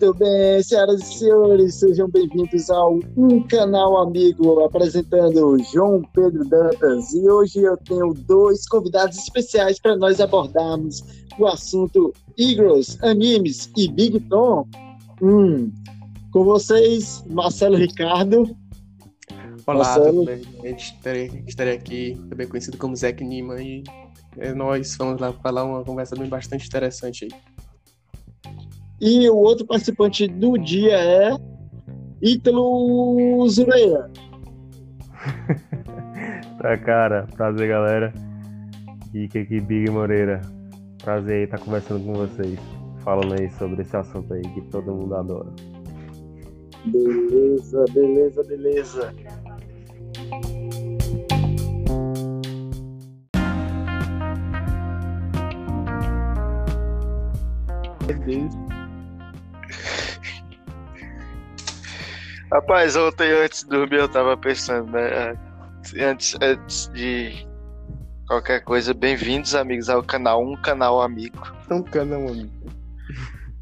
Muito bem, senhoras e senhores, sejam bem-vindos ao Um Canal Amigo, apresentando João Pedro Dantas. E hoje eu tenho dois convidados especiais para nós abordarmos o assunto Eagles, animes e Big Tom. Hum, com vocês, Marcelo Ricardo. Olá, Marcelo. tudo bem? Estarei, estarei aqui, também conhecido como Zack Nima, e é, nós vamos lá falar uma conversa bem bastante interessante aí. E o outro participante do dia é Ítalo Zureia. tá, cara. Prazer, galera. E aqui, Big Moreira. Prazer estar conversando com vocês. Falando aí sobre esse assunto aí que todo mundo adora. Beleza, beleza, beleza. Beleza. Rapaz, ontem antes de dormir eu tava pensando, né? Antes, antes de qualquer coisa, bem-vindos, amigos, ao canal Um Canal Amigo. Um canal amigo.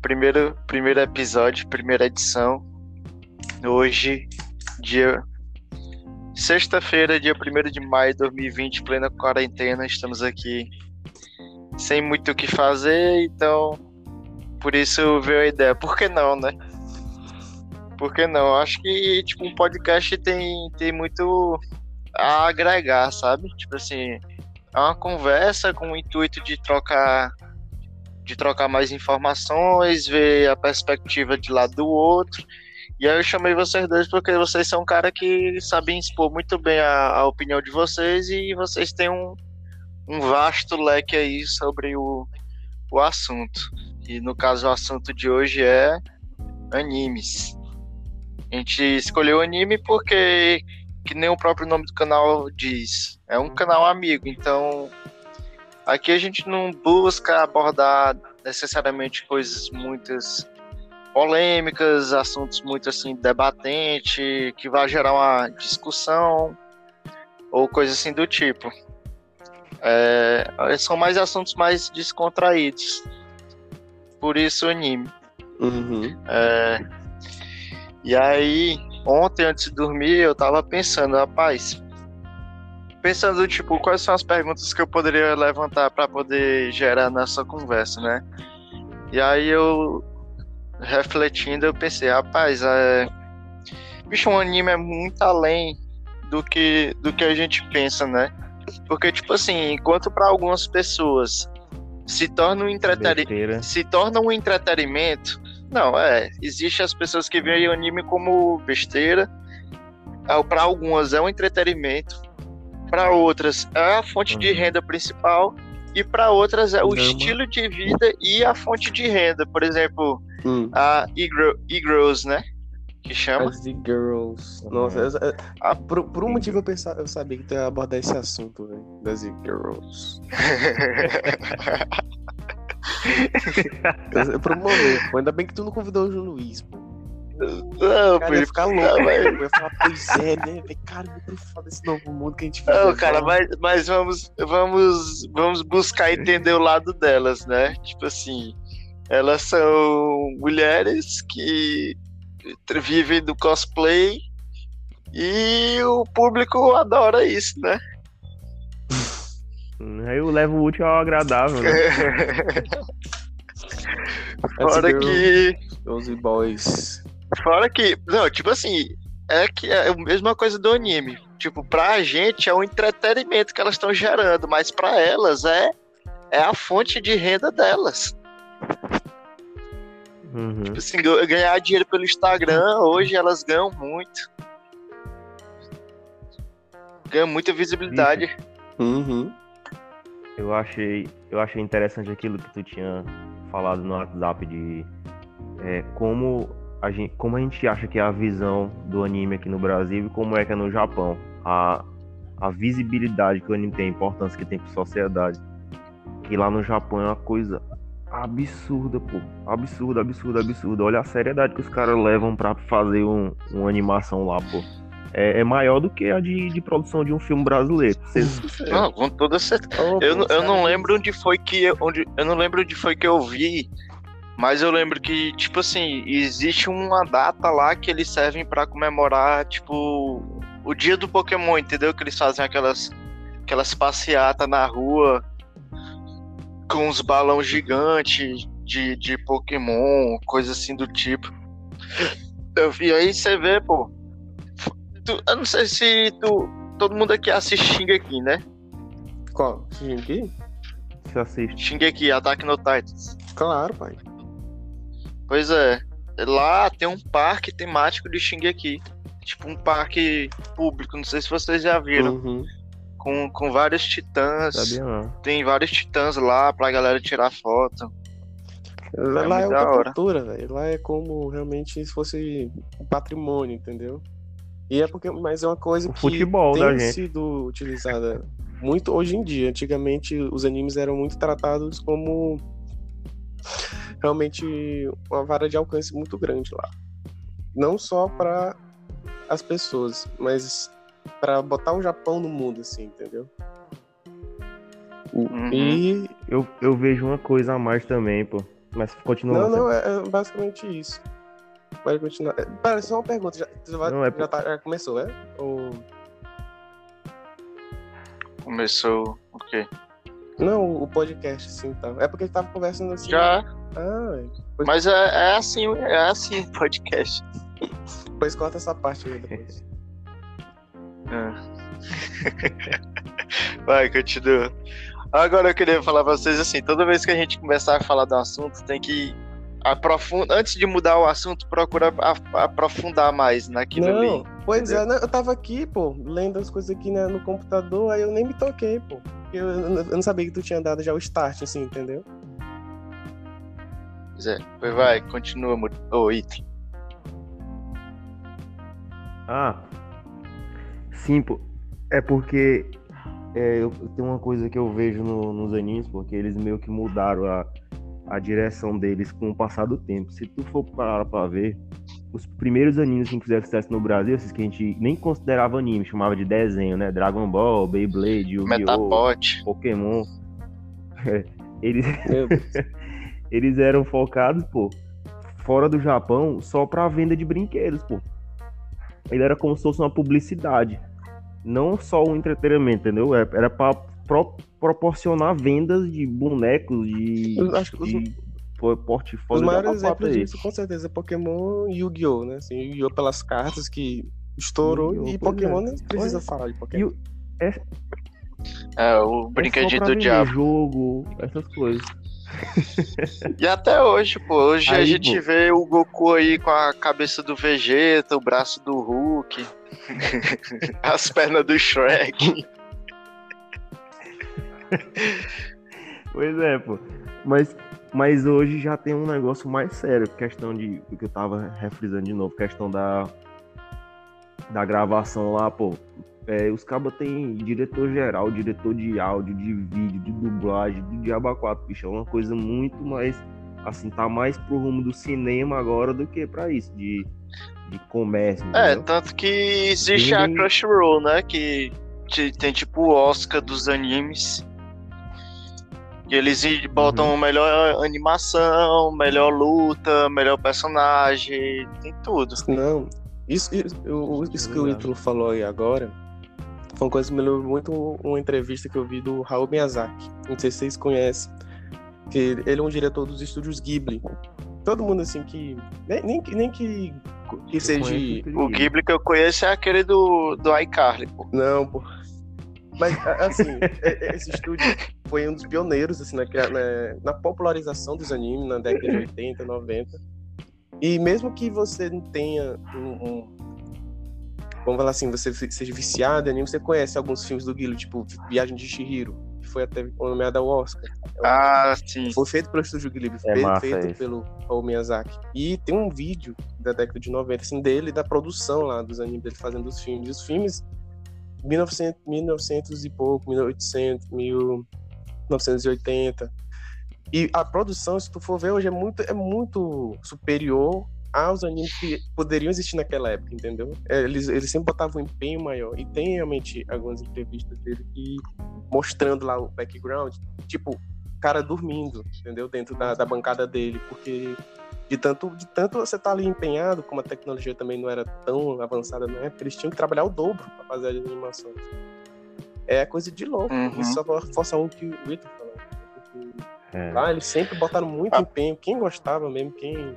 Primeiro, primeiro episódio, primeira edição. Hoje, dia. Sexta-feira, dia 1 de maio de 2020, plena quarentena, estamos aqui sem muito o que fazer, então por isso veio a ideia. Por que não, né? Por que não? Acho que, tipo, um podcast tem, tem muito a agregar, sabe? Tipo assim, é uma conversa com o intuito de trocar de trocar mais informações, ver a perspectiva de lado do outro. E aí eu chamei vocês dois porque vocês são um cara que sabem expor muito bem a, a opinião de vocês e vocês têm um, um vasto leque aí sobre o, o assunto. E no caso o assunto de hoje é animes. A gente escolheu o anime porque, que nem o próprio nome do canal diz, é um canal amigo. Então, aqui a gente não busca abordar necessariamente coisas muitas polêmicas, assuntos muito assim debatente, que vai gerar uma discussão ou coisa assim do tipo. É, são mais assuntos mais descontraídos. Por isso anime. Uhum. É, e aí, ontem, antes de dormir, eu tava pensando, rapaz, pensando, tipo, quais são as perguntas que eu poderia levantar para poder gerar nessa conversa, né? E aí eu, refletindo, eu pensei, rapaz, é... bicho, um anime é muito além do que, do que a gente pensa, né? Porque, tipo assim, enquanto para algumas pessoas se torna um, entretenimento, se torna um entretenimento, não, é. Existem as pessoas que veem o anime como besteira. Ah, para algumas é um entretenimento. Para outras é a fonte uhum. de renda principal. E para outras é o estilo de vida e a fonte de renda. Por exemplo, hum. a e-girls, né? Que chama. As e-girls. Nossa, uhum. eu, ah, por, por, um motivo eu, pensava, eu sabia que tu ia abordar esse assunto, véio, das e-girls. Por um momento, ainda bem que tu não convidou o João Luiz, pô. Não, cara, ia ficar louco, velho. Eu ia falar, pois é, né? Cara, muito foda esse novo mundo que a gente vive. Não, cara, mas, mas vamos, vamos, vamos buscar entender o lado delas, né? Tipo assim, elas são mulheres que vivem do cosplay e o público adora isso, né? Aí eu levo o útil ao agradável, né? Fora que. Os boys. Fora que. Não, tipo assim. É que é a mesma coisa do anime. Tipo, pra gente é um entretenimento que elas estão gerando, mas pra elas é, é a fonte de renda delas. Uhum. Tipo assim, ganhar dinheiro pelo Instagram, hoje elas ganham muito. Ganham muita visibilidade. Uhum. Eu achei, eu achei interessante aquilo que tu tinha falado no WhatsApp de é, como, a gente, como a gente acha que é a visão do anime aqui no Brasil e como é que é no Japão. A, a visibilidade que o anime tem, a importância que tem para a sociedade. Que lá no Japão é uma coisa absurda, pô. Absurda, absurda, absurda. Olha a seriedade que os caras levam para fazer um, uma animação lá, pô é, é, maior do que a de, de, produção de um filme brasileiro. Não, com toda certeza. Oh, eu, eu não lembro onde foi que eu, onde eu não lembro onde foi que eu vi Mas eu lembro que, tipo assim, existe uma data lá que eles servem para comemorar, tipo, o dia do Pokémon, entendeu? Que eles fazem aquelas, aquelas passeatas na rua com os balões gigantes de, de Pokémon, coisa assim do tipo. E aí você vê, pô. Tu, eu não sei se tu. Todo mundo aqui assiste Shingeki, né? Qual? Shingeki? Você assiste. Shingeki, Ataque no Titans. Claro, pai. Pois é. Lá tem um parque temático de Shingeki. Tipo um parque público, não sei se vocês já viram. Uhum. Com, com vários titãs. Sabia não. Tem vários titãs lá pra galera tirar foto. Lá é da outra hora. cultura, velho. Lá é como realmente se fosse um patrimônio, entendeu? E é porque, mas é uma coisa O que futebol tem sido utilizada muito hoje em dia. Antigamente os animes eram muito tratados como realmente uma vara de alcance muito grande lá. Não só para as pessoas, mas para botar o Japão no mundo, assim, entendeu? Uhum. E Eu, eu vejo uma coisa a mais também, pô. Mas continua. Não, não, é, é basicamente isso. Pode continuar. É, Pera, só uma pergunta. Já, já Não, é já, tá- já começou, é? Ou... Começou o quê? Não, o podcast, sim, tá. É porque tava conversando assim. Já. Ah, velho. Mas é, é assim, é assim o podcast. depois corta essa parte aí depois. É. Vai, continua. Agora eu queria falar pra vocês assim, toda vez que a gente começar a falar do assunto, tem que aprofundar, antes de mudar o assunto, procura aprofundar mais naquilo não, ali. pois é, não, eu tava aqui, pô, lendo as coisas aqui né, no computador, aí eu nem me toquei, pô. Eu, eu, não sabia que tu tinha dado já o start, assim, entendeu? Pois é. Pois vai, continua, ô Item. Ah, sim, pô. É porque é, eu, tem uma coisa que eu vejo no- nos animes, porque eles meio que mudaram a, a direção deles com o passar do tempo. Se tu for parar pra ver, os primeiros animes que fizeram sucesso no Brasil, esses que a gente nem considerava anime, chamava de desenho, né? Dragon Ball, Beyblade, Yu-Gi-Oh!, Metapod. Pokémon. É, eles, eles eram focados, pô, fora do Japão, só pra venda de brinquedos, pô. Ele era como se fosse uma publicidade. Não só um entretenimento, entendeu? É- Era pra pro- proporcionar vendas de bonecos, de, Eu acho que os- de Os portfólio da maiores exemplos disso, com certeza, é Pokémon e Yu-Gi-Oh!, né? Assim, Yu-Gi-Oh! pelas cartas que estourou Yu-Gi-Oh! e pois Pokémon é. nem precisa Olha, falar de E Pokémon. o- É, o é brinquedinho do diabo. jogo, essas coisas. E até hoje, pô. Hoje a Aí, gente pô. vê o Goku aí com a cabeça do Vegeta, o braço do Hulk, as pernas do Shrek. Pois é, pô. Mas, mas hoje já tem um negócio mais sério, questão de. O que eu tava refrisando de novo, questão da. Da gravação lá, pô. É, os cabos tem diretor geral, diretor de áudio, de vídeo, de dublagem, de Diaba 4, bicho. É uma coisa muito mais. Assim, tá mais pro rumo do cinema agora do que pra isso, de, de comércio. É, entendeu? tanto que existe a Bem- Crunchyroll, né? Que te- tem tipo o Oscar dos animes. E eles i- botam melhor animação, melhor luta, melhor personagem, tem tudo. Não, isso, isso, isso que o. Ítalo falou aí agora foi uma coisa que me lembrou muito uma entrevista que eu vi do Raul Miyazaki. Não sei se vocês conhecem. Que ele é um diretor dos estúdios Ghibli. Todo mundo assim que. Nem, nem, que- nem que, que seja. O. Ghibli que eu conheço é aquele do, do iCarly, pô. Não, pô. Mas, a- assim, é- é- esse estúdio foi um dos pioneiros, assim, na, na, na popularização dos animes na década de 80, 90. E mesmo que você não tenha um... um- vamos falar assim, você se- seja viciado em anime, você conhece alguns filmes do Ghibli, tipo Viagem de Chihiro, que foi até nomeado ao Oscar. Ah, sim. Foi feito pelo estúdio Ghibli, É feito pelo Hayao Miyazaki. E tem um vídeo da década de 90, assim, dele, da produção lá dos animes, dele fazendo os filmes. E os filmes, 1900, 1900 e pouco, 1800, 1980. E a produção, se tu for ver hoje, é muito, é muito superior aos animes que poderiam existir naquela época, entendeu? É, Eles, eles sempre botavam um empenho maior. E tem realmente algumas entrevistas dele que mostrando lá o background. Tipo, cara dormindo, entendeu? Dentro da, da bancada dele, porque de tanto, de tanto você tá ali empenhado, como a tecnologia também não era tão avançada na época, eles tinham que trabalhar o dobro para fazer as animações. É coisa de louco. Uhum. Isso só força um que o Victor falou. É. Lá eles sempre botaram muito Ah. empenho. Quem gostava mesmo, quem.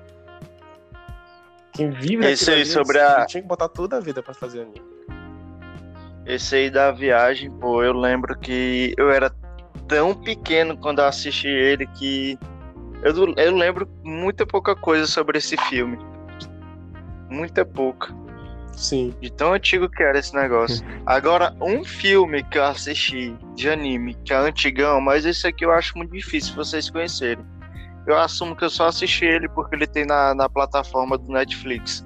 Quem vive Esse aí sobre a- tinha que botar toda a vida pra fazer anime. Esse aí da viagem, pô, eu lembro que eu era tão pequeno quando eu assisti ele que eu, eu lembro muita pouca coisa sobre esse filme. Muita pouca. Sim. De tão antigo que era esse negócio. Agora, um filme que eu assisti de anime, que é antigão, mas esse aqui eu acho muito difícil vocês conhecerem. Eu assumo que eu só assisti ele porque ele tem na, na plataforma do Netflix.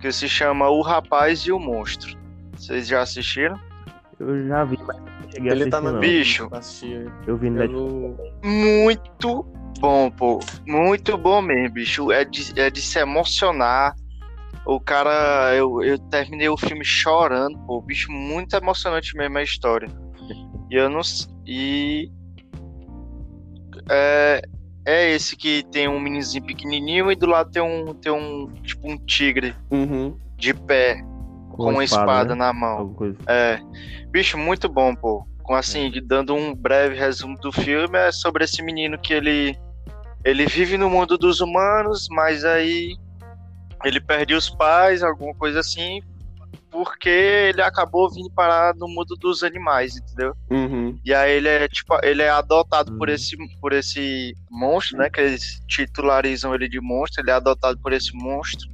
Que se chama O Rapaz e o Monstro. Vocês já assistiram? Eu já vi, mas não cheguei Ele a tá assistir, na não. Bicho. Eu vi no pelo. Muito bom, pô. Muito bom mesmo, bicho. É de, é de se emocionar. O cara, eu, eu terminei o filme chorando, pô. Bicho, muito emocionante mesmo a história. E eu não. E. É, é esse que tem um menininho pequenininho e do lado tem um, tem um tipo um tigre Uhum. de pé com uma espada, né? na mão. É, bicho, muito bom, pô. Com assim, dando um breve resumo do filme, é sobre esse menino que ele ele vive no mundo dos humanos, mas aí ele perde os pais, alguma coisa assim, porque ele acabou vindo parar no mundo dos animais, entendeu? Uhum. E aí ele é tipo, ele é adotado por Hum. esse por esse monstro, né, que eles titularizam ele de monstro, ele é adotado por esse monstro.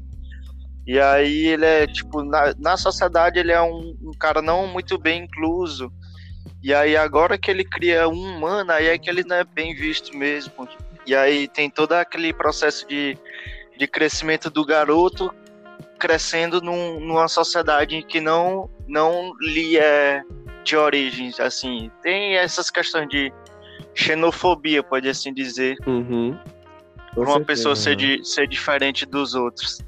E aí ele é, tipo, na, na sociedade ele é um, um cara não muito bem incluso. E aí agora que ele cria um humano, aí é que ele não é bem visto mesmo. E aí tem todo aquele processo de, de crescimento do garoto crescendo num- numa sociedade que não, não lhe é de origens, assim. Tem essas questões de xenofobia, pode assim dizer Uhum. Uma certeza. pessoa ser, di- ser diferente dos outros.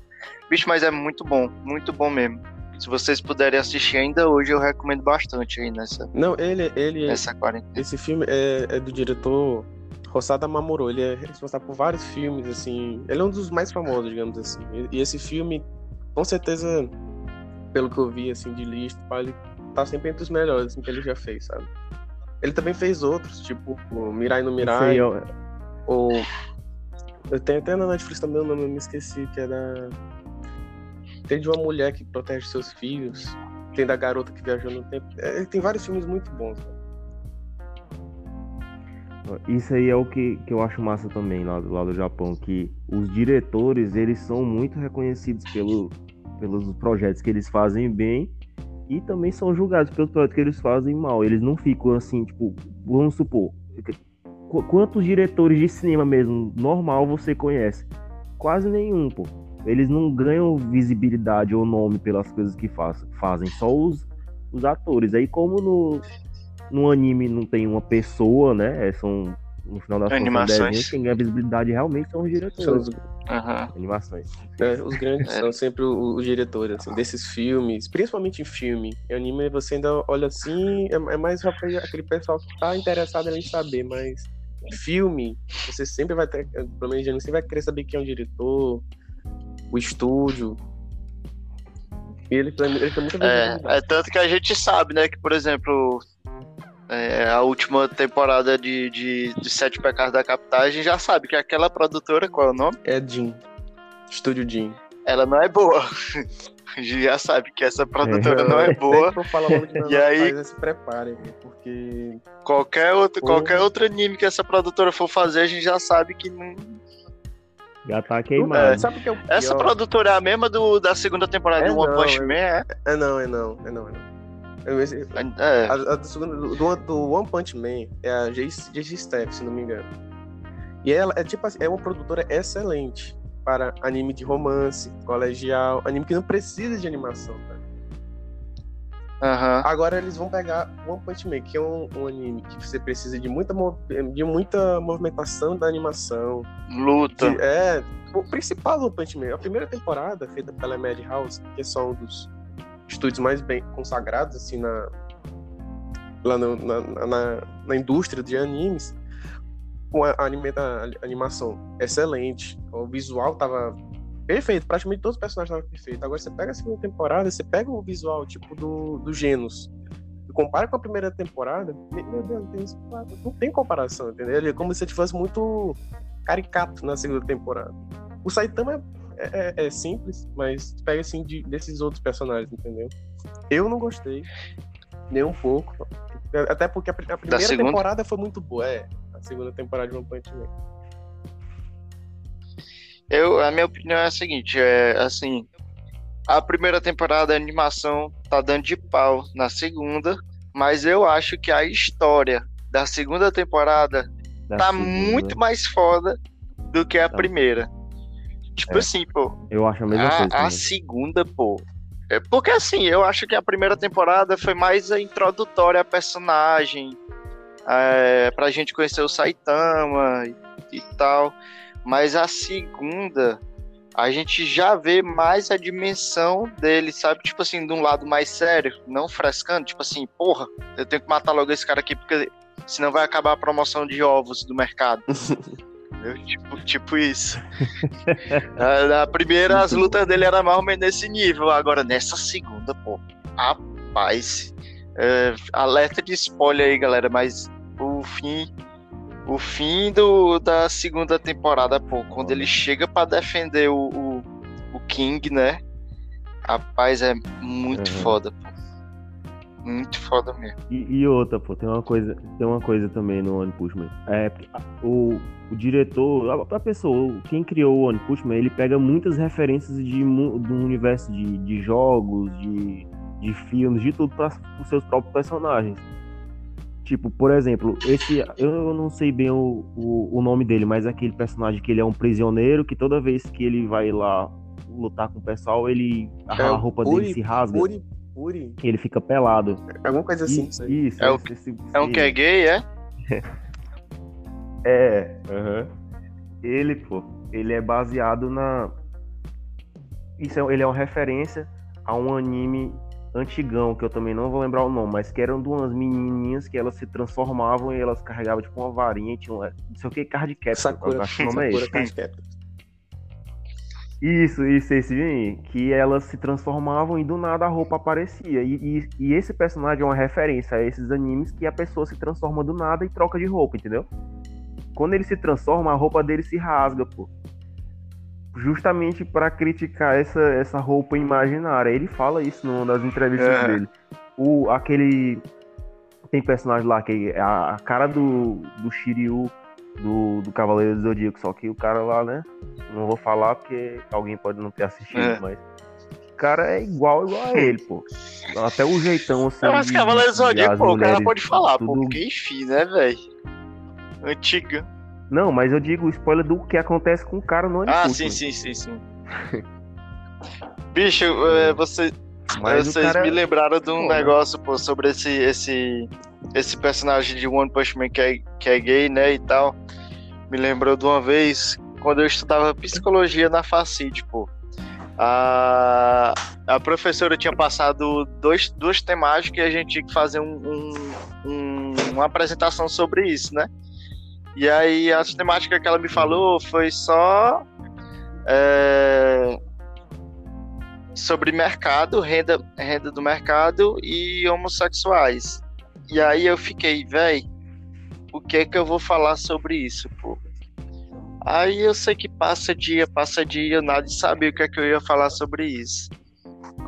Bicho, mas é muito bom, muito bom mesmo. Se vocês puderem assistir ainda hoje, eu recomendo bastante aí nessa, Não, ele, ele nessa quarentena. esse filme é, é do diretor Rosada Mamuro. Ele é responsável por vários filmes, assim. Ele é um dos mais famosos, digamos assim. E, esse filme, com certeza, pelo que eu vi, assim, de lista, ele tá sempre entre os melhores assim, que ele já fez, sabe? Ele também fez outros, tipo Mirai no Mirai, ó, ou... Eu tenho até na Netflix também o nome, eu me esqueci, que é da... Tem de uma mulher que protege seus filhos, tem da garota que viajou no tempo. É, tem vários filmes muito bons, né? Isso aí é o que, que eu acho massa também lá, do- lá do Japão, que os diretores, eles são muito reconhecidos pelo, pelos projetos que eles fazem bem e também são julgados pelos projetos que eles fazem mal. Eles não ficam assim, tipo, vamos supor, qu- quantos diretores de cinema mesmo, normal, você conhece? Quase nenhum, pô. Eles não ganham visibilidade ou nome pelas coisas que faz, fazem, só os, os atores. Aí como no, no anime não tem uma pessoa, né? é, São, no final das contas, Animações. desenhos, quem ganha visibilidade realmente são os diretores. São os, Aham. Animações. é, os grandes É. são sempre os diretores assim, desses filmes, principalmente em filme. Em anime você ainda olha assim, é, é mais aquele aquele pessoal que tá interessado em saber, mas em filme, você sempre vai ter, pelo menos você vai querer saber quem é o diretor, o estúdio. E ele, ele tem muita É, é tanto que a gente sabe, né, que, por exemplo, é, a última temporada de, de, de Sete Pecados da Capital, a gente já sabe que aquela produtora, qual é o nome? É Jim. Estúdio Jim. Ela não é boa. A gente já sabe que essa produtora não é boa. Sempre vou falar o nome de E aí- se preparem, porque Qualquer outro, Pô. qualquer outro anime que essa produtora for fazer, a gente já sabe que não. Já tá queimado. Sabe o que é? Essa produtora é a mesma do, da segunda temporada É do One não, Punch é- Man, é? É não, é não, é não, é não. Eu- esse- É. A, a do, segundo, do, do- One Punch Man é a J.G. Steph, se não me engano. E ela é tipo assim, é uma produtora excelente para anime de romance, colegial, anime que não precisa de animação, tá? Aham. Agora eles vão pegar One Punch Man, que é um, um anime que você precisa de muita, de muita movimentação da animação. Luta. de- é, o principal do One Punch Man, a primeira temporada feita pela Madhouse, que é só um dos estúdios mais bem consagrados, assim, na, lá no- na, na, na indústria de animes, Pô, a, anime, a, animação excelente. O visual tava perfeito. Praticamente todos os personagens estavam perfeitos. Agora você pega a segunda temporada, você pega o visual, tipo, do, do Genos. E compara com a primeira temporada, meu Deus, não tem, não tem comparação, entendeu? É como se ele fosse muito caricato na segunda temporada. O Saitama é, é, é simples, mas pega assim de, desses outros personagens, entendeu? Eu não gostei, nem um pouco. Até porque a, a primeira temporada foi muito boa, é. A segunda temporada de One Punch Man. Eu, a minha opinião é a seguinte, é assim, a primeira temporada a animação tá dando de pau na segunda, mas eu acho que a história da segunda temporada da tá segunda. muito mais foda do que a tá. primeira. Tipo é. assim, pô. Eu acho a mesma a, coisa. A segunda, pô. É porque assim, eu acho que a primeira temporada foi mais a introdutória a personagem, é, pra gente conhecer o Saitama e, e tal. Mas a segunda, a gente já vê mais a dimensão dele, sabe? Tipo assim, de um lado mais sério, não frescando, tipo assim, porra, eu tenho que matar logo esse cara aqui, porque senão vai acabar a promoção de ovos do mercado. tipo, tipo isso. na, na, primeira, as lutas dele eram mais ou menos nesse nível. Agora, nessa segunda, pô, rapaz. É, alerta de spoiler aí, galera, mas o fim o fim do, da segunda temporada, pô, quando ele chega para defender o, o, o, King, né? Rapaz, é muito uhum. foda, pô. Muito foda mesmo. E, e, outra, pô, tem uma coisa, tem uma coisa também no One Punch Man. É, o, o diretor, a, a, pessoa, quem criou o One Punch Man, ele pega muitas referências de, do universo de, de jogos, de, de filmes, de tudo para os seus próprios personagens. Tipo, por exemplo, esse. Eu não sei bem o, o, o, nome dele, mas aquele personagem que ele é um prisioneiro que toda vez que ele vai lá lutar com o pessoal, ele. A, é, roupa Uri, dele se rasga. Uri, Uri. Ele fica pelado. É alguma coisa assim. Isso, isso é, o, esse, é um que é gay, é? é. Uhum. Ele, pô, ele é baseado na. Isso é, ele é uma referência a um anime antigão, que eu também não vou lembrar o nome, mas que eram duas menininhas que elas se transformavam e elas carregavam tipo uma varinha e tinham, não sei o que, card capture, Sakura, acho que o nome Sakura é esse. Isso, isso, esse aí, que elas se transformavam e do nada a roupa aparecia. E, e, e, esse personagem é uma referência a esses animes que a pessoa se transforma do nada e troca de roupa, entendeu? Quando ele se transforma, a roupa dele se rasga, pô justamente para criticar essa, essa roupa imaginária. Ele fala isso numa das entrevistas é. dele. O, aquele. Tem personagem lá que é a, a cara do, do Shiryu do, do Cavaleiro do Zodíaco, só que o cara lá, né? Não vou falar porque alguém pode não ter assistido, é. mas. O cara é igual, igual a ele, pô. Até o jeitão assim. Mas Cavaleiro do Zodíaco, pô, o cara pode falar, tudo... pô, porque enfim, né, velho? Antiga. Não, mas eu digo spoiler do que acontece com o cara no anime. Ah, sim, sim, sim, sim. Bicho, é, você, mas vocês cara... me lembraram de um pô, negócio, pô, sobre esse, esse, esse personagem de One Punch Man que é, que é gay, né, e tal. Me lembrou de uma vez, quando eu estudava psicologia na Facid, pô. A, a professora tinha passado dois, duas temáticas e a gente tinha que fazer um, um, um, uma apresentação sobre isso, né? E aí a sistemática que ela me falou foi só é, sobre mercado, renda, renda do mercado e homossexuais. E aí eu fiquei, velho, o que é que eu vou falar sobre isso, pô? Aí eu sei que passa dia, passa dia, nada de saber o que é que eu ia falar sobre isso.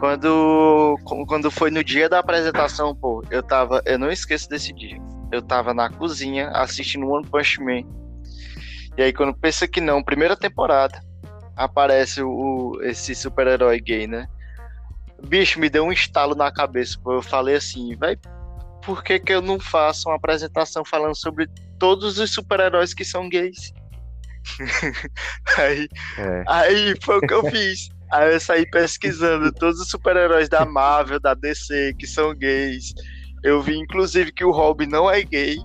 Quando, quando foi no dia da apresentação, pô, eu tava, eu não esqueço desse dia eu tava na cozinha assistindo One Punch Man. E aí, quando pensa que não, primeira temporada, aparece o, esse super-herói gay, né? Bicho, me deu um estalo na cabeça, pô. Eu falei assim, vai, por que, que eu não faço uma apresentação falando sobre todos os super-heróis que são gays? aí, é. aí foi o que eu fiz. Aí eu saí pesquisando todos os super-heróis da Marvel, da DC, que são gays. Eu vi, inclusive, que o Robin não é gay.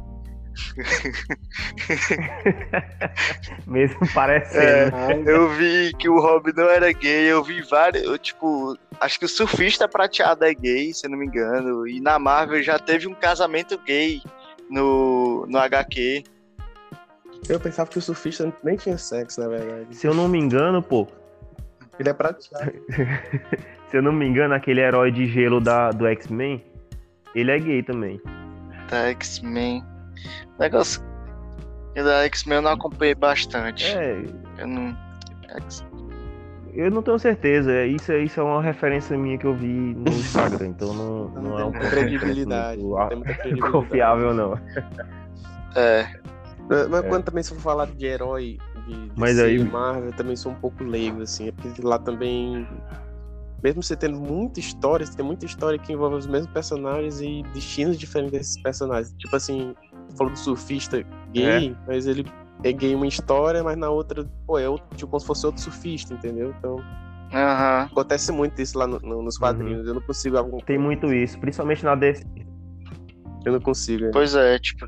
Mesmo parecendo. É, eu vi que o Robin não era gay, eu vi vários, eu, tipo, acho que o surfista prateado é gay, se não me engano, e na Marvel já teve um casamento gay no, no HQ. Eu pensava que o surfista nem tinha sexo, na verdade. Se eu não me engano, pô, Ele é praticado. se eu não me engano, aquele herói de gelo da, do X-Men, ele é gay também. Da X-Men. Negócio. E da X-Men eu não acompanhei bastante. É, Eu não. Eu não tenho certeza. é- Isso, é- isso é uma referência minha que eu vi no Instagram, então não, não é um credibilidade. muito Tem muita credibilidade. confiável, não. É. Mas mas É. quando também se for falar de herói de, de Mas aí- Marvel, eu também sou um pouco leigo, assim. É porque lá também. Mesmo você tendo muita história, você tem muita história que envolve os mesmos personagens e destinos diferentes desses personagens. Tipo assim, você falou do surfista gay, mas ele é gay em uma história, mas na outra, pô, é outro, tipo como se fosse outro surfista, entendeu? Então, Aham. acontece muito isso lá no- no- nos quadrinhos. Eu não consigo. algum- Tem muito isso, principalmente na DC. Eu não consigo. é. Pois é, tipo.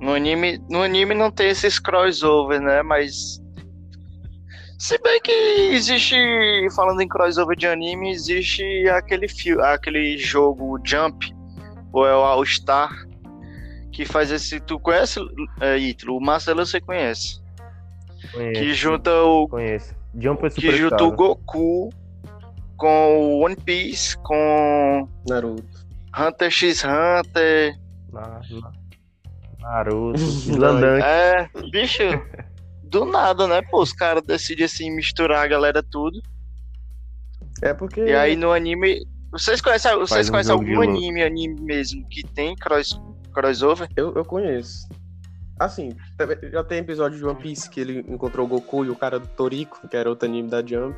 No anime, no anime não tem esses crossover, né? Mas. Se bem que existe. Falando em crossover de anime, existe aquele, fio, aquele jogo Jump, ou é o All Star, que faz esse. Tu conhece, é, Ítalo? O Marcelo você conhece. Conheço. Que junta o. Conheço. Jump é Que super junta o Goku com o One Piece, com Naruto. Hunter x Hunter. Na, na, Naruto, Slandunk. É, bicho, do nada, né? Pô, os caras decidem assim misturar a galera tudo. É porque. E aí no anime. Vocês conhecem, vocês um conhecem algum anime, anime mesmo, que tem cross, crossover? Eu, eu conheço. Assim, já tem episódio de One Piece que ele encontrou o Goku e o cara do Toriko, que era outro anime da Jump.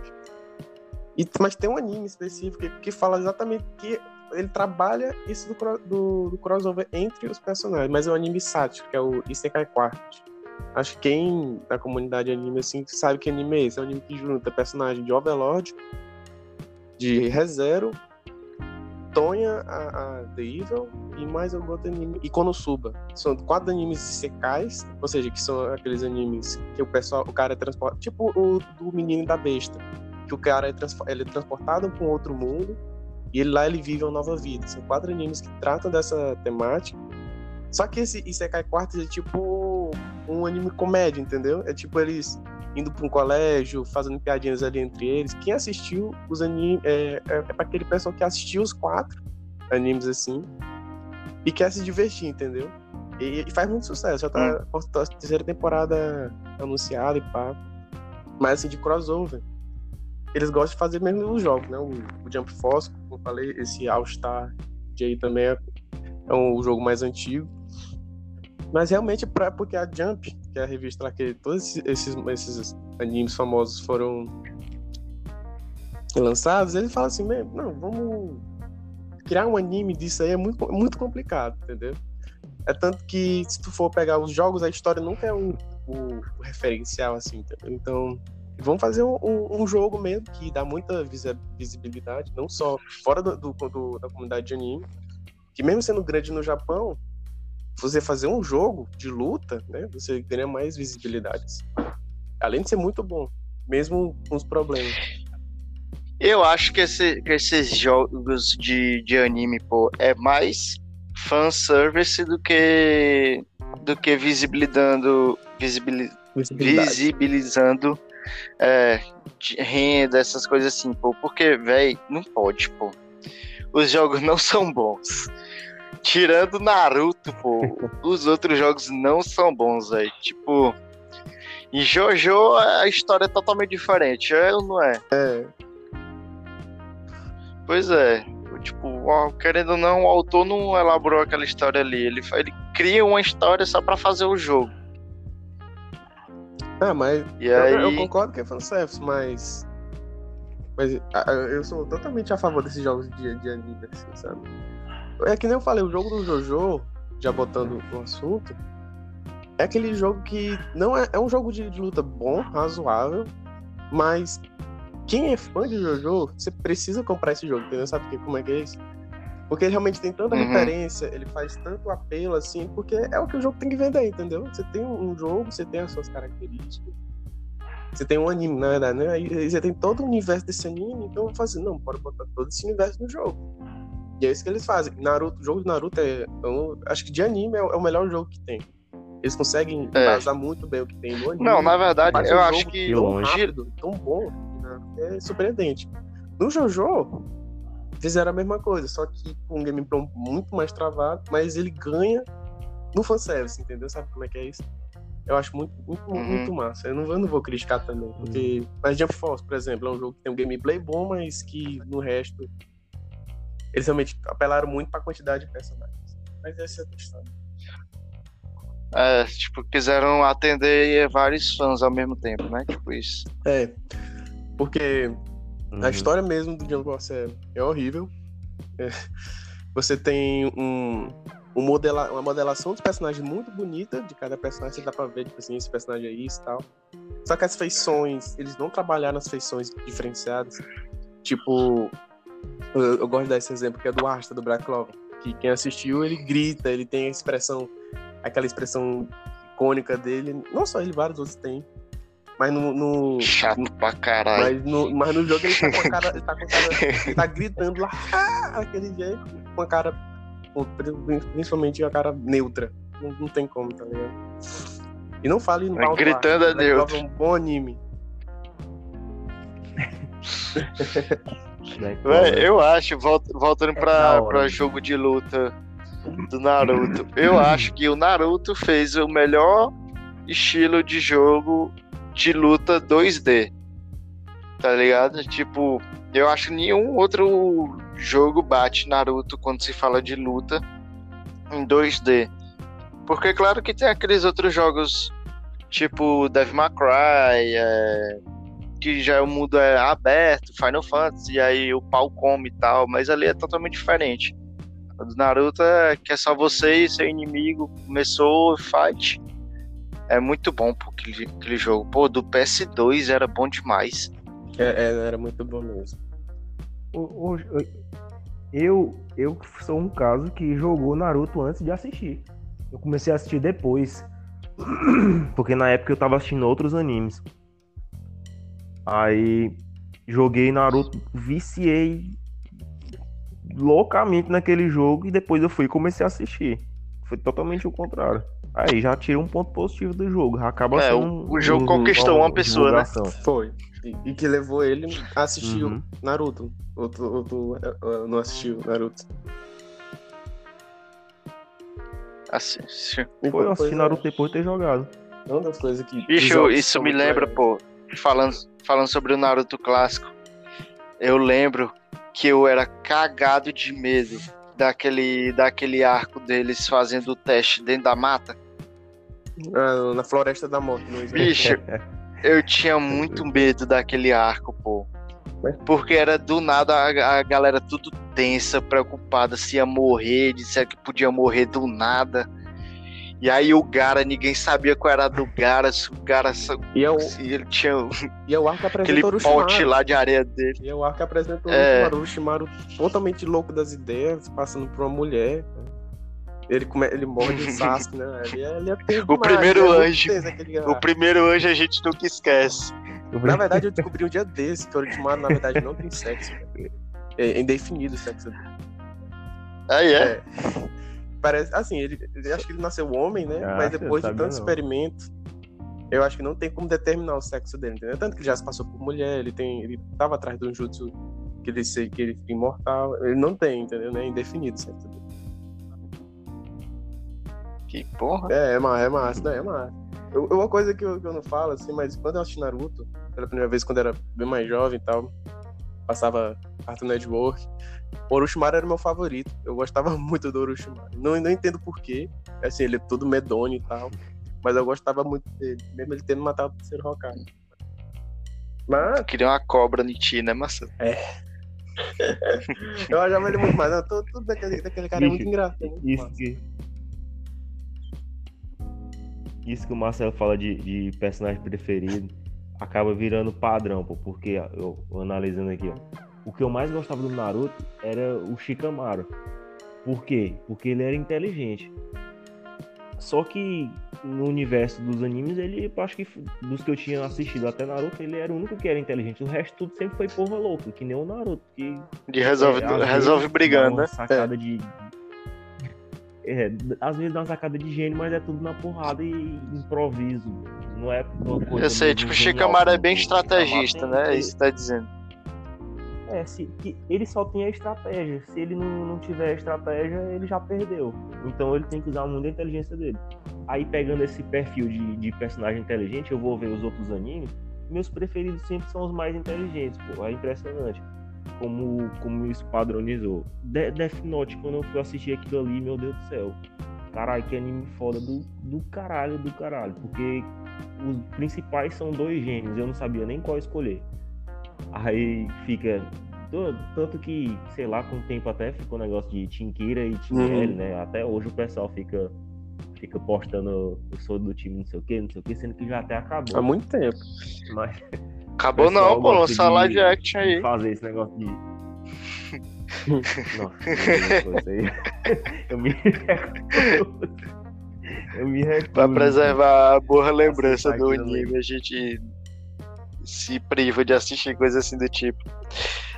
E, mas tem um anime específico que, que fala exatamente que ele trabalha isso do, do- do crossover entre os personagens, mas é um anime sático, que é o Isekai Quartet. Acho que quem da comunidade anime assim sabe que anime é esse. É um anime que junta personagem de Overlord, de ReZero, Tonha, a, a The Evil e mais algum outro anime. E Konosuba. São quatro animes secais, ou seja, que são aqueles animes que o pessoal, o cara é transportado. Tipo o do Menino da Besta. Que o cara é, ele é transportado para um outro mundo e ele, lá ele vive uma nova vida. São quatro animes que tratam dessa temática. Só que esse Isekai Quartos é tipo um anime comédia, entendeu? É tipo eles indo para um colégio, fazendo piadinhas ali entre eles. Quem assistiu os animes é, é, é para aquele pessoal que assistiu os quatro animes assim e quer se divertir, entendeu? E, e faz muito sucesso. Já tá com a terceira temporada anunciada e pá. Mas assim, de crossover. Eles gostam de fazer mesmo nos jogos, né? O, o Jump Force, como eu falei, esse All Star J também é, é um jogo mais antigo. Mas realmente, pra, porque a Jump, que é a revista lá que todos esses, esses animes famosos foram lançados, ele fala assim, "Meu, não, vamos criar um anime disso aí é muito, muito complicado, entendeu? É tanto que se tu for pegar os jogos, a história nunca é o, o, referencial, assim, entendeu? Então, vamos fazer um, um, um jogo mesmo que dá muita visi- visibilidade, não só fora do, do- do- da comunidade de anime, que mesmo sendo grande no Japão, você fazer um jogo de luta, né, você ganha mais visibilidade. assim. Além de ser muito bom, mesmo com os problemas. Eu acho que, esse- que esses jogos de, de anime, pô, é mais fanservice do que do que visibilizando visibili- Visibilidade. visibilizando é, renda, essas coisas assim, pô. Porque, velho, não pode, pô. Os jogos não são bons. Tirando Naruto, pô, os outros jogos não são bons, velho. Tipo, em Jojo a história é totalmente diferente, é ou não é? É, Pois é. Tipo, querendo ou não, o autor não elaborou aquela história ali. Ele, ele cria uma história só pra fazer o jogo. Ah, mas E eu, aí. eu concordo que é fanservice, mas. Mas eu sou totalmente a favor desses jogos de, de anime, assim, sabe? É que nem eu falei, o jogo do Jojo, já botando no assunto, é aquele jogo que não é, é um jogo de, de luta bom, razoável, mas quem é fã de Jojo, você precisa comprar esse jogo, entendeu? Sabe que- como é que é isso? Porque ele realmente tem tanta Uhum. referência, ele faz tanto apelo assim, porque é o que o jogo tem que vender, entendeu? Você tem um jogo, você tem as suas características, você tem um anime, na verdade, né? Aí você tem todo o universo desse anime, então eu vou fazer, não, bora botar todo esse universo no jogo. E é isso que eles fazem. Naruto, o jogo de Naruto é, é um- acho que de anime é, o- é o melhor jogo que tem. Eles conseguem É. embasar muito bem o que tem no anime. Não, na verdade, eu um acho que tão longe. rápido, tão bom, né? é surpreendente. No JoJo, fizeram a mesma coisa, só que com um gameplay muito mais travado, mas ele ganha no fanservice, entendeu? Sabe como é que é isso? Eu acho muito, muito, Uhum. muito massa. Eu não, eu não vou criticar também, porque... Mas Jump Force, por exemplo, é um jogo que tem um gameplay bom, mas que no resto... Eles realmente apelaram muito pra quantidade de personagens. Mas essa é a questão. É, tipo, quiseram atender vários fãs ao mesmo tempo, né? Tipo isso. É, porque Uhum. A história mesmo do Django Force é, é horrível. É, Você tem um, um modela, uma modelação dos personagens muito bonita de cada personagem. Você dá pra ver, tipo assim, esse personagem é isso e tal. Só que as feições, eles não trabalharam as feições diferenciadas. Tipo, eu, eu gosto de dar esse exemplo que é do Asta, do Black Clover. Que quem assistiu, ele grita, ele tem a expressão, aquela expressão icônica dele. Não só ele, vários outros têm. Mas no- no, Chato pra caralho. mas no, mas no jogo ele tá com a cara. Ele tá, com a cara, ele tá gritando lá, "Ah!" aquele jeito, com a cara. com- Principalmente a cara neutra. Não, não tem como, tá ligado? E não fale no mal do gritando neutro. Clover É um bom anime. Véi, eu acho, volt- voltando É pra, hora. pra jogo de luta do Naruto, eu acho que o Naruto fez o melhor estilo de jogo de luta 2D. Tá ligado? Tipo, eu acho que nenhum outro jogo bate Naruto quando se fala de luta em 2D. Porque claro que tem aqueles outros jogos tipo Devil May Cry, é, que já o mundo é aberto, Final Fantasy, e aí o pau come e tal, mas ali é totalmente diferente. O do Naruto é que é só você e seu inimigo, começou, fight. É muito bom pô, aquele, aquele jogo. Pô, do PS2 era bom demais. É, é, era muito bom mesmo. O- o- Eu, eu sou um caso que jogou Naruto antes de assistir. Eu comecei a assistir depois. Porque na época eu tava assistindo outros animes. Aí joguei Naruto, viciei loucamente naquele jogo e depois eu fui e comecei a assistir. Foi totalmente o contrário. Aí já tira um ponto positivo do jogo. Acaba É, sendo o- um- o jogo um- conquistou uma pessoa, né? Foi. E, e que levou ele a assistir Uhum. o Naruto. Outro, outro eh, eh, não assistiu Naruto. E Foi, eu assisti é, Naruto depois de ter jogado. Uma das coisas que. Bicho, isso me lembra, legais. pô, falando, falando sobre o Naruto clássico, eu lembro que eu era cagado de medo daquele, daquele arco deles fazendo o teste dentro da mata. Ah, na Floresta da Morte. No Bicho, eu tinha muito medo daquele arco, pô. Porque era do nada a, a galera tudo tensa, preocupada se ia morrer, disseram que podia morrer do nada. E aí o Gara, ninguém sabia qual era a do Gara, se o Gara E é o, se ele tinha e é o arco que aquele pote lá de areia dele. E é o arco que apresenta o É. Orochimaru. Orochimaru totalmente louco das ideias, passando por uma mulher. Ele, come... ele morre de Sasuke, né? Ele é, ele é O primeiro é anjo. O primeiro anjo a gente nunca esquece. Na verdade, eu descobri um dia desse que o Orochimaru, na verdade, não tem sexo. É indefinido o sexo dele. Aí é. É. Parece, assim, ele, ele acho que ele nasceu homem, né? Ah, Mas depois de tanto não. experimento, eu acho que não tem como determinar o sexo dele, entendeu? Tanto que ele já se passou por mulher, ele tem. Ele tava atrás de um jutsu que ele sei que ele fica imortal. Ele não tem, entendeu? É indefinido o sexo dele. Que porra. É, é massa, é massa, né? É massa. Eu- uma coisa que eu, que eu não falo, assim, mas quando eu assisti Naruto, pela primeira vez, quando eu era bem mais jovem e tal, passava Cartoon Network, Orochimaru era meu favorito. Eu gostava muito do Orochimaru. Não, não entendo porquê. Assim, ele é todo medonho e tal. Mas eu gostava muito dele, mesmo ele tendo matado o terceiro Hokage. Mas Queria uma cobra em ti, né, maçã? eu achava ele muito mais. Não, tudo, tudo daquele, daquele cara é muito engraçado. é muito Isso massa. que. Isso que o Marcelo fala de, de personagem preferido acaba virando padrão, pô, porque eu, analisando aqui, ó, o que eu mais gostava do Naruto era o Shikamaru. Por quê? Porque ele era inteligente. Só que no universo dos animes, ele, eu acho que dos que eu tinha assistido até Naruto, ele era o único que era inteligente. O resto tudo sempre foi porra louca, que nem o Naruto, que De resolve, é, resolve brigando, né? Sacada de. É, às vezes dá uma sacada de gênio, mas é tudo na porrada e improviso. Não é uma coisa. Eu sei, tipo, genial, Chicamara é bem estrategista, né? É isso que tá dizendo. É, se, que ele só tem a estratégia. Se ele não, não tiver a estratégia, ele já perdeu. Então ele tem que usar muito a inteligência dele. Aí pegando esse perfil de, de personagem inteligente, eu vou ver os outros animes. Meus preferidos sempre são os mais inteligentes, pô. É impressionante como, como isso padronizou. De, Death Note, quando eu fui assistir aquilo ali, meu Deus do céu. Caralho, que anime foda do, do caralho, do caralho. Porque os principais são dois gênios, eu não sabia nem qual escolher. Aí fica. to- Tanto que, sei lá, com o tempo até ficou um negócio de Tinkira e Tinelli, Uhum. né? Até hoje o pessoal fica, fica postando eu sou do time não sei o que, não sei o que, sendo que já até acabou. Há muito tempo. Mas Acabou pessoal não, pô. de- live action aí. fazer esse negócio de. Nossa. Eu me recuso. Eu me recuso. Pra preservar a boa lembrança do anime, a gente se priva de assistir coisas assim do tipo.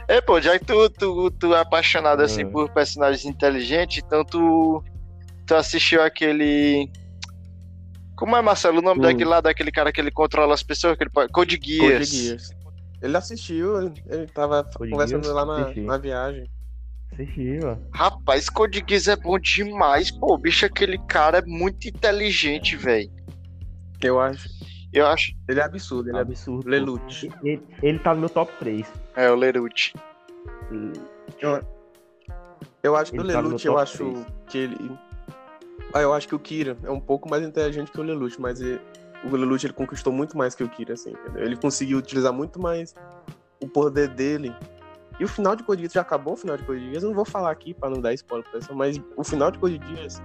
É, pô, já que tu, tu, tu é apaixonado assim É. por personagens inteligentes, então tu, tu assistiu aquele. Como é, Marcelo, o nome Hum. daquele lá, daquele cara que ele controla as pessoas, que ele pode... Code Geass. Code Geass. Ele assistiu, ele, ele tava Code conversando Geass? lá na, na viagem. Assisti, ó. Rapaz, Code Geass é bom demais, pô. Bicho, aquele cara é muito inteligente, velho. Eu acho. Eu acho. Ele é absurdo, ele é Absurdo. Lelouch. Ele, ele tá no meu top 3. É, o Lerute. Eu acho que Ele o tá no Lelouch, eu acho três. que ele. Ah, eu acho que o Kira é um pouco mais inteligente que o Lelouch, mas ele- o Lelouch ele conquistou muito mais que o Kira, assim, entendeu? Ele conseguiu utilizar muito mais o poder dele. E o final de Code Geass já acabou o final de Code Geass. Eu não vou falar aqui pra não dar spoiler pra pessoa, mas o final de Code Geass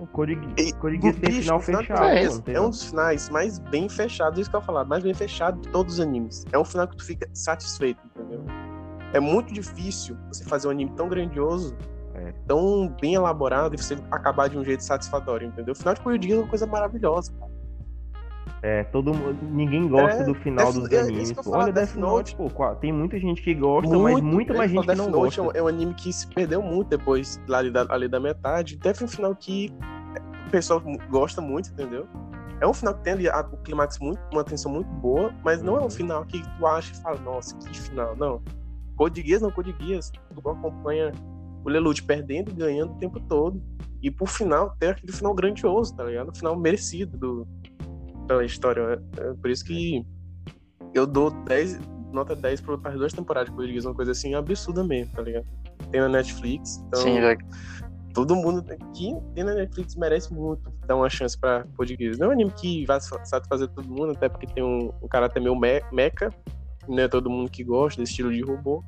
O Code, Code Geass tem bicho, final fechado. Mano, é não. um dos finais mais bem fechados, isso que eu falar, mais bem fechado de todos os animes. É um final que tu fica satisfeito, entendeu? É muito difícil você fazer um anime tão grandioso, É. tão bem elaborado e você acabar de um jeito satisfatório, entendeu? O final de Geass é uma coisa maravilhosa. cara. É, todo mundo. Ninguém gosta É, do final Death- dos é animes. que Olha Death Death Note, pô. Tem muita gente que gosta, mas muita mais gente que falo, não Death Note gosta. é um- é um anime que se perdeu muito depois ali da, ali da metade. Teve um final que o pessoal gosta muito, entendeu? É um final que tem ali a- o clímax muito, uma tensão muito boa, mas não é um final que tu acha e fala, nossa, que final. Não. Code Geass não, Code Geass. Tu acompanha o Lelouch perdendo e ganhando o tempo todo. E por final, tem aquele final grandioso, tá ligado? O final merecido do, pela história. É, é por isso que eu dou 10, nota 10 para as duas temporadas de Geass, uma coisa assim absurda mesmo, tá ligado? Tem na Netflix, então Sim, já. todo mundo que tem na Netflix merece muito dar uma chance pra Geass. Não é um anime que vai satisfazer todo mundo, até porque tem um, um caráter meio me mecha, não é todo mundo que gosta desse estilo de robô.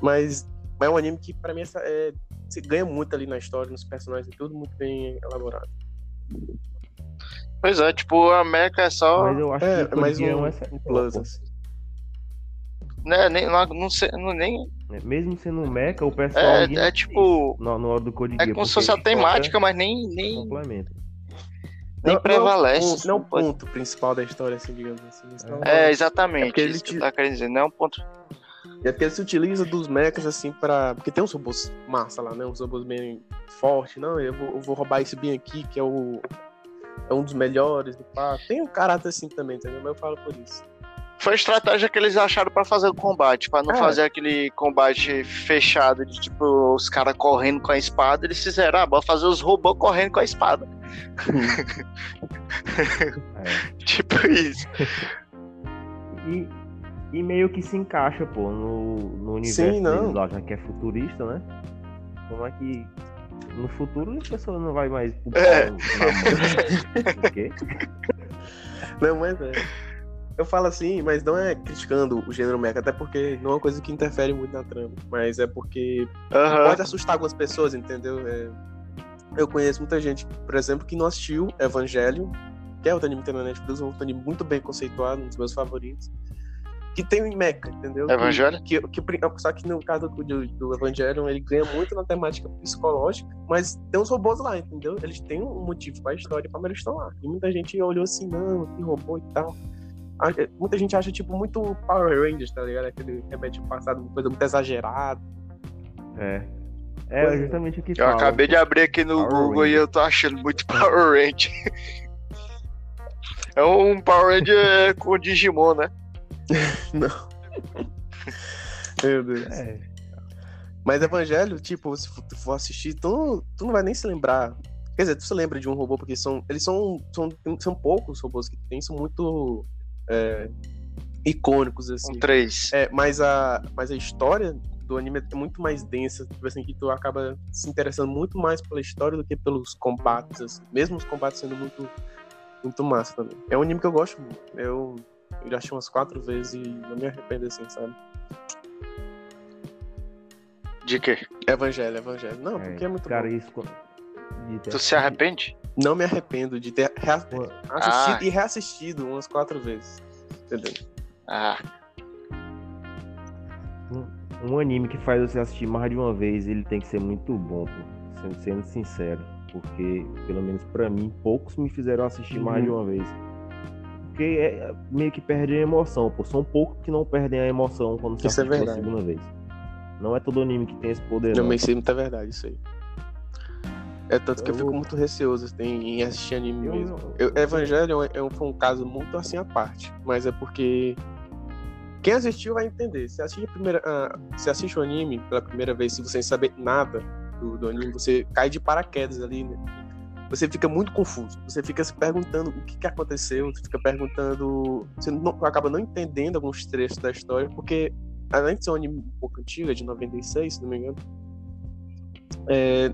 Mas é um anime que, pra mim, essa, é, você ganha muito ali na história, nos personagens, tudo muito bem elaborado. Pois é, tipo, a Mecha é só. Mas eu acho É, que é mais Geass é um, um um plus, assim. Né, nem, não, não sei, não, nem. É, Mesmo sendo um mecha, o pessoal. É, é tipo. na hora do Code É como se fosse a temática, mas nem, nem, Complementa. nem Não- prevalece. Não, é o não ponto principal da história, assim, digamos assim. Então, É, exatamente. É porque ele isso que te- eu tava querendo dizer. Não é um ponto. É porque ele se utiliza dos mechas assim pra. Porque tem uns robôs massa lá, né? Uns robôs bem fortes. Não, eu vou, eu vou roubar esse bem aqui, que é o. É um dos melhores do parque. Tem um caráter assim também, entendeu? Mas eu falo por isso. Foi a estratégia que eles acharam pra fazer o combate, pra não É. fazer aquele combate fechado de tipo os caras correndo com a espada. Eles fizeram, ah, bora fazer os robôs correndo com a espada. É. Tipo isso. E, e meio que se encaixa, pô, no, no universo Sim, não. deles lá, já que é futurista, né? Como é que no futuro a pessoa não vai mais pro É. na mão? O quê? Não, mas é. Eu falo assim, mas não é criticando o gênero mecha, até porque não é uma coisa que interfere muito na trama. Mas é porque Aham. pode assustar algumas pessoas, entendeu? É, Eu conheço muita gente, por exemplo, que não assistiu Evangelho, que é outro anime que tem na Netflix, um anime muito bem conceituado, um dos meus favoritos. Que tem o mecha, entendeu? Que- Evangelho? Que, que, só que no caso do, do, Evangelho, ele ganha muito na temática psicológica, mas tem uns robôs lá, entendeu? Eles têm um motivo pra história como eles estão lá. E muita gente olhou assim, não, que robô e tal. A- Muita gente acha, tipo, muito Power Rangers, tá ligado? Aquele remete ao passado, uma coisa muito exagerada. É. É, é. justamente o que Eu fala. acabei de abrir aqui no Power Google e Ranger. eu tô achando muito Power Ranger. É um Power Ranger com Digimon, né? Não. Meu Deus. É, Mas Evangelho, tipo, se tu for assistir, tu, tu não vai nem se lembrar. Quer dizer, tu se lembra de um robô, porque são. Eles são. São, são poucos robôs que tem, são muito é, icônicos, assim. Um 3. É, mas a, mas a história do anime é muito mais densa, tipo assim, que tu acaba se interessando muito mais pela história do que pelos combates, assim. Mesmo os combates sendo muito, muito massa também. É um anime que eu gosto muito. Eu, eu já achei umas quatro vezes e não me arrependo assim, sabe? De quê? Evangelho, Evangelho. Não, é, porque é muito cara, bom. isso. Tu se arrepende? Não me arrependo de ter rea- assistido Ah. e reassistido umas quatro vezes. Entendeu? Ah, Um anime que faz você assistir mais de uma vez, ele tem que ser muito bom, pô. Sendo, sendo sincero. Porque, pelo menos pra mim, poucos me fizeram assistir mais de uma vez. Porque é, meio que perde a emoção, pô. São poucos que não perdem a emoção quando você é assiste pela verdade. segunda vez. Não é todo anime que tem esse poder, Não, não. mas isso é muita verdade, isso aí. É tanto que eu fico muito receoso assim, em assistir anime Eu- mesmo. eu- Evangelho é um, foi um caso muito assim à parte, mas é porque quem assistiu vai entender. Se assiste, a primeira, ah, se assiste o anime pela primeira vez, se você não saber nada do, do anime, você cai de paraquedas ali, né? Você fica muito confuso. Você fica se perguntando o que, que aconteceu, você fica perguntando. Você não, acaba não entendendo alguns trechos da história, porque além de ser um anime um pouco antigo, é de 96, se não me engano, é,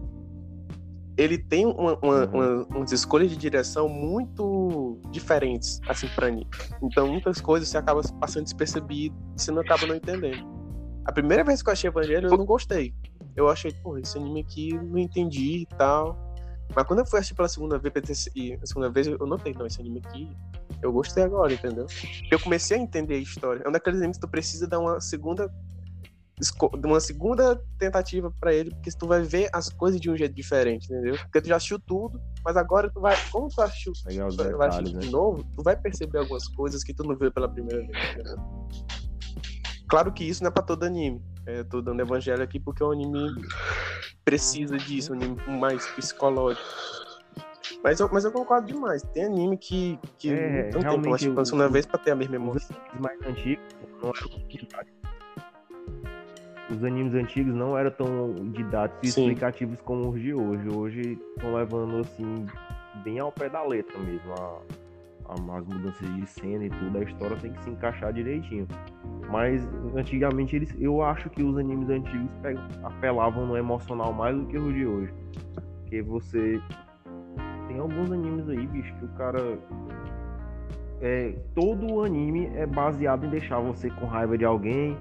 ele tem uma, uma- Uhum. uma- umas escolhas de direção muito diferentes, assim, pra mim. Então, muitas coisas você acaba passando despercebido você não acaba não entendendo. A primeira vez que eu achei Evangelho, eu não gostei. Eu achei, pô, esse anime aqui não entendi e tal. Mas quando eu fui assistir pela segunda vez, e a segunda vez eu notei, não, esse anime aqui, eu gostei agora, entendeu? Eu comecei a entender a história. É um daqueles animes que tu precisa dar uma segunda uma segunda tentativa pra ele, porque tu vai ver as coisas de um jeito diferente, entendeu? Porque tu já assistiu tudo, mas agora tu vai, como tu assistiu, tu vai detalhes, assistir né? de novo, tu vai perceber algumas coisas que tu não viu pela primeira vez, entendeu? Claro que isso não é pra todo anime. É, tô dando evangelho aqui porque o anime precisa disso, um anime mais psicológico. Mas eu, mas eu concordo demais. Tem anime que, que É, não tem tempo, realmente eu acho que o- pela segunda o- vez pra ter a mesma Os emoção. animes mais antigos não eram tão didáticos. Os animes antigos não eram tão didáticos e Sim. explicativos como os de hoje. Hoje estão levando assim bem ao pé da letra mesmo. A- as mudanças de cena e tudo, a história tem que se encaixar direitinho. Mas antigamente eles, eu acho que os animes antigos pe- apelavam no emocional mais do que os de hoje. Porque você tem alguns animes aí, bicho, que o cara é, todo o anime é baseado em deixar você com raiva de alguém,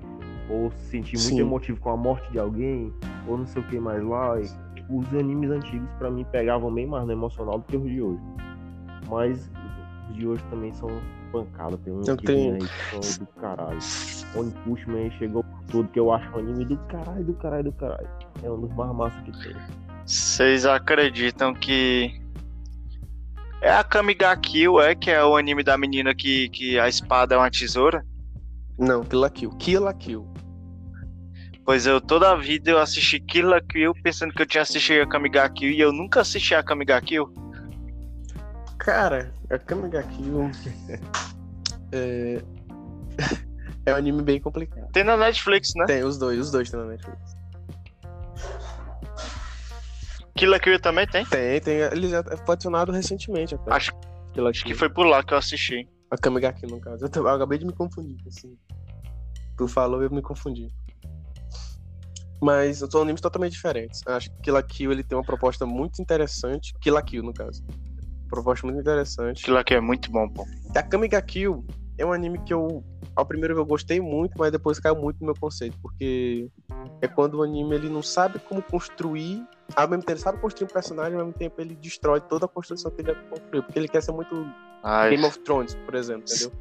ou se sentir muito Sim. emotivo com a morte de alguém, ou não sei o que mais lá. E os animes antigos, pra mim, pegavam bem mais no emocional do que os de hoje. Mas de hoje também são pancadas. Tem um Eu que tenho- aí que são do caralho. One Punch Man chegou por tudo que eu acho um anime do caralho, do caralho, do caralho. É um dos mais massas que tem. vocês acreditam que. É a Kamiga Kill, é? Que é o anime da menina que, que a espada é uma tesoura? Não, Kill la Kill. Kill la Kill. Pois eu, toda a vida eu assisti Kill la Kill pensando que eu tinha assistido a Kamiga Kill e eu nunca assisti a Kamiga Kill. Cara, a Kamiga Kill é... é um anime bem complicado. Tem na Netflix, né? Tem os dois, os dois tem na Netflix. Kill la Kill também tem? Tem, tem. Ele já foi adicionado recentemente até. Acho, acho que foi por lá que eu assisti. A Kamiga Kill, no caso. Eu, eu acabei de me confundir, assim. Tu falou e eu me confundi. Mas são animes totalmente diferentes. Acho que Kill la Kill ele tem uma proposta muito interessante. Kill la Kill, no caso. Proposta muito interessante. La Kill é muito bom, pô. A Kamiga Kill é um anime que eu, ao primeiro eu gostei muito, mas depois caiu muito no meu conceito, porque é quando o anime ele não sabe como construir, ao mesmo tempo ele sabe construir um personagem, ao mesmo tempo ele destrói toda a construção que ele já construiu, porque ele quer ser muito Ai, Game of Thrones, por exemplo, entendeu?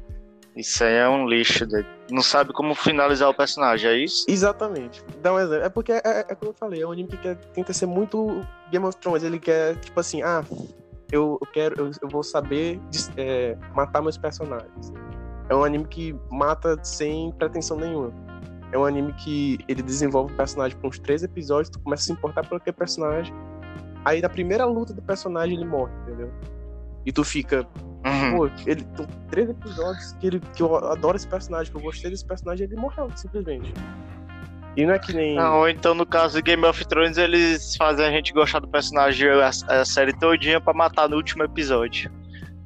isso aí é um lixo, doido. Não sabe como finalizar o personagem, é isso? Exatamente. Dá um exemplo. É porque é, é, é como eu falei, é um anime que quer, tenta ser muito Game of Thrones. Ele quer, tipo assim, ah, eu, eu quero, eu, eu vou saber é, matar meus personagens. É um anime que mata sem pretensão nenhuma. é um anime que ele desenvolve o personagem por uns três episódios, tu começa a se importar pelo que personagem. Aí na primeira luta do personagem ele morre, entendeu? E tu fica, Uhum. pô, ele tem três episódios que, ele, que eu adoro esse personagem, que eu gostei desse personagem, ele morreu, simplesmente. E não é que nem. Não, ou então, no caso do Game of Thrones, eles fazem a gente gostar do personagem a, a série todinha pra matar no último episódio.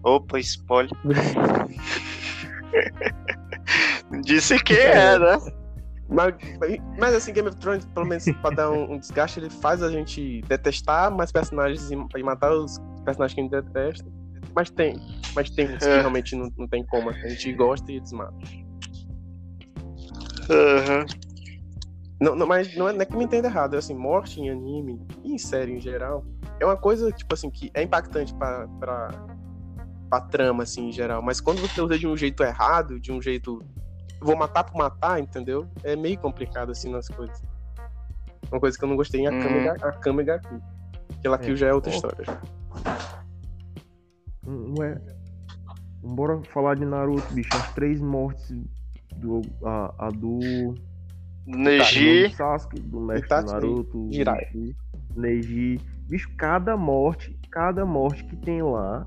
Opa, spoiler. Disse que é, né? Mas, mas assim, Game of Thrones, pelo menos pra dar um, um desgaste, ele faz a gente detestar mais personagens e, e matar os personagens que a gente detesta. Mas tem, mas tem uns que É. realmente não, não tem como. A gente gosta e desmata. Uhum. Não, não, mas não é, não é que me entenda errado, é assim, morte em anime e em série em geral é uma coisa, tipo assim, que é impactante pra, pra, pra trama, assim, em geral. Mas quando você usa de um jeito errado, de um jeito. Vou matar por matar, entendeu? É meio complicado, assim, nas coisas. Uma coisa que eu não gostei em Uhum. Akame, ga- Akame ga Kill. Aquela Kill já é outra história. Hum, Ué. Bora falar de Naruto, bicho. As três mortes do. A, a do. Neji. do Sasuke, do mestre Itachi, Naruto. Jiraiya. Neji. Bicho, cada morte, cada morte que tem lá,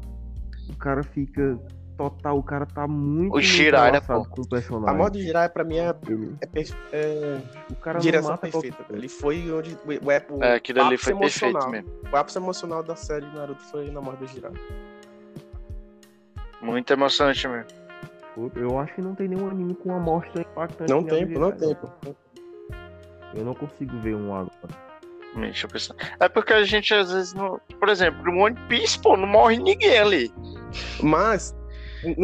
o cara fica total, o cara tá muito O Jiraiya, entrelaçado pô. com o personagem. A morte de Jiraiya, pra mim, é, é, é o cara não direção mata perfeita. qualquer- Ele foi onde. O, o, o É, aquilo ali foi perfeito emocional. mesmo. O ápice emocional da série de Naruto foi na morte do Jiraiya. Muito emocionante mesmo. Eu acho que não tem nenhum anime com uma morte impactante. Não tem, do não tem, pô. Eu não consigo ver um agora. Deixa eu pensar. É porque a gente às vezes não. Por exemplo, no One Piece, pô, não morre ninguém ali. Mas,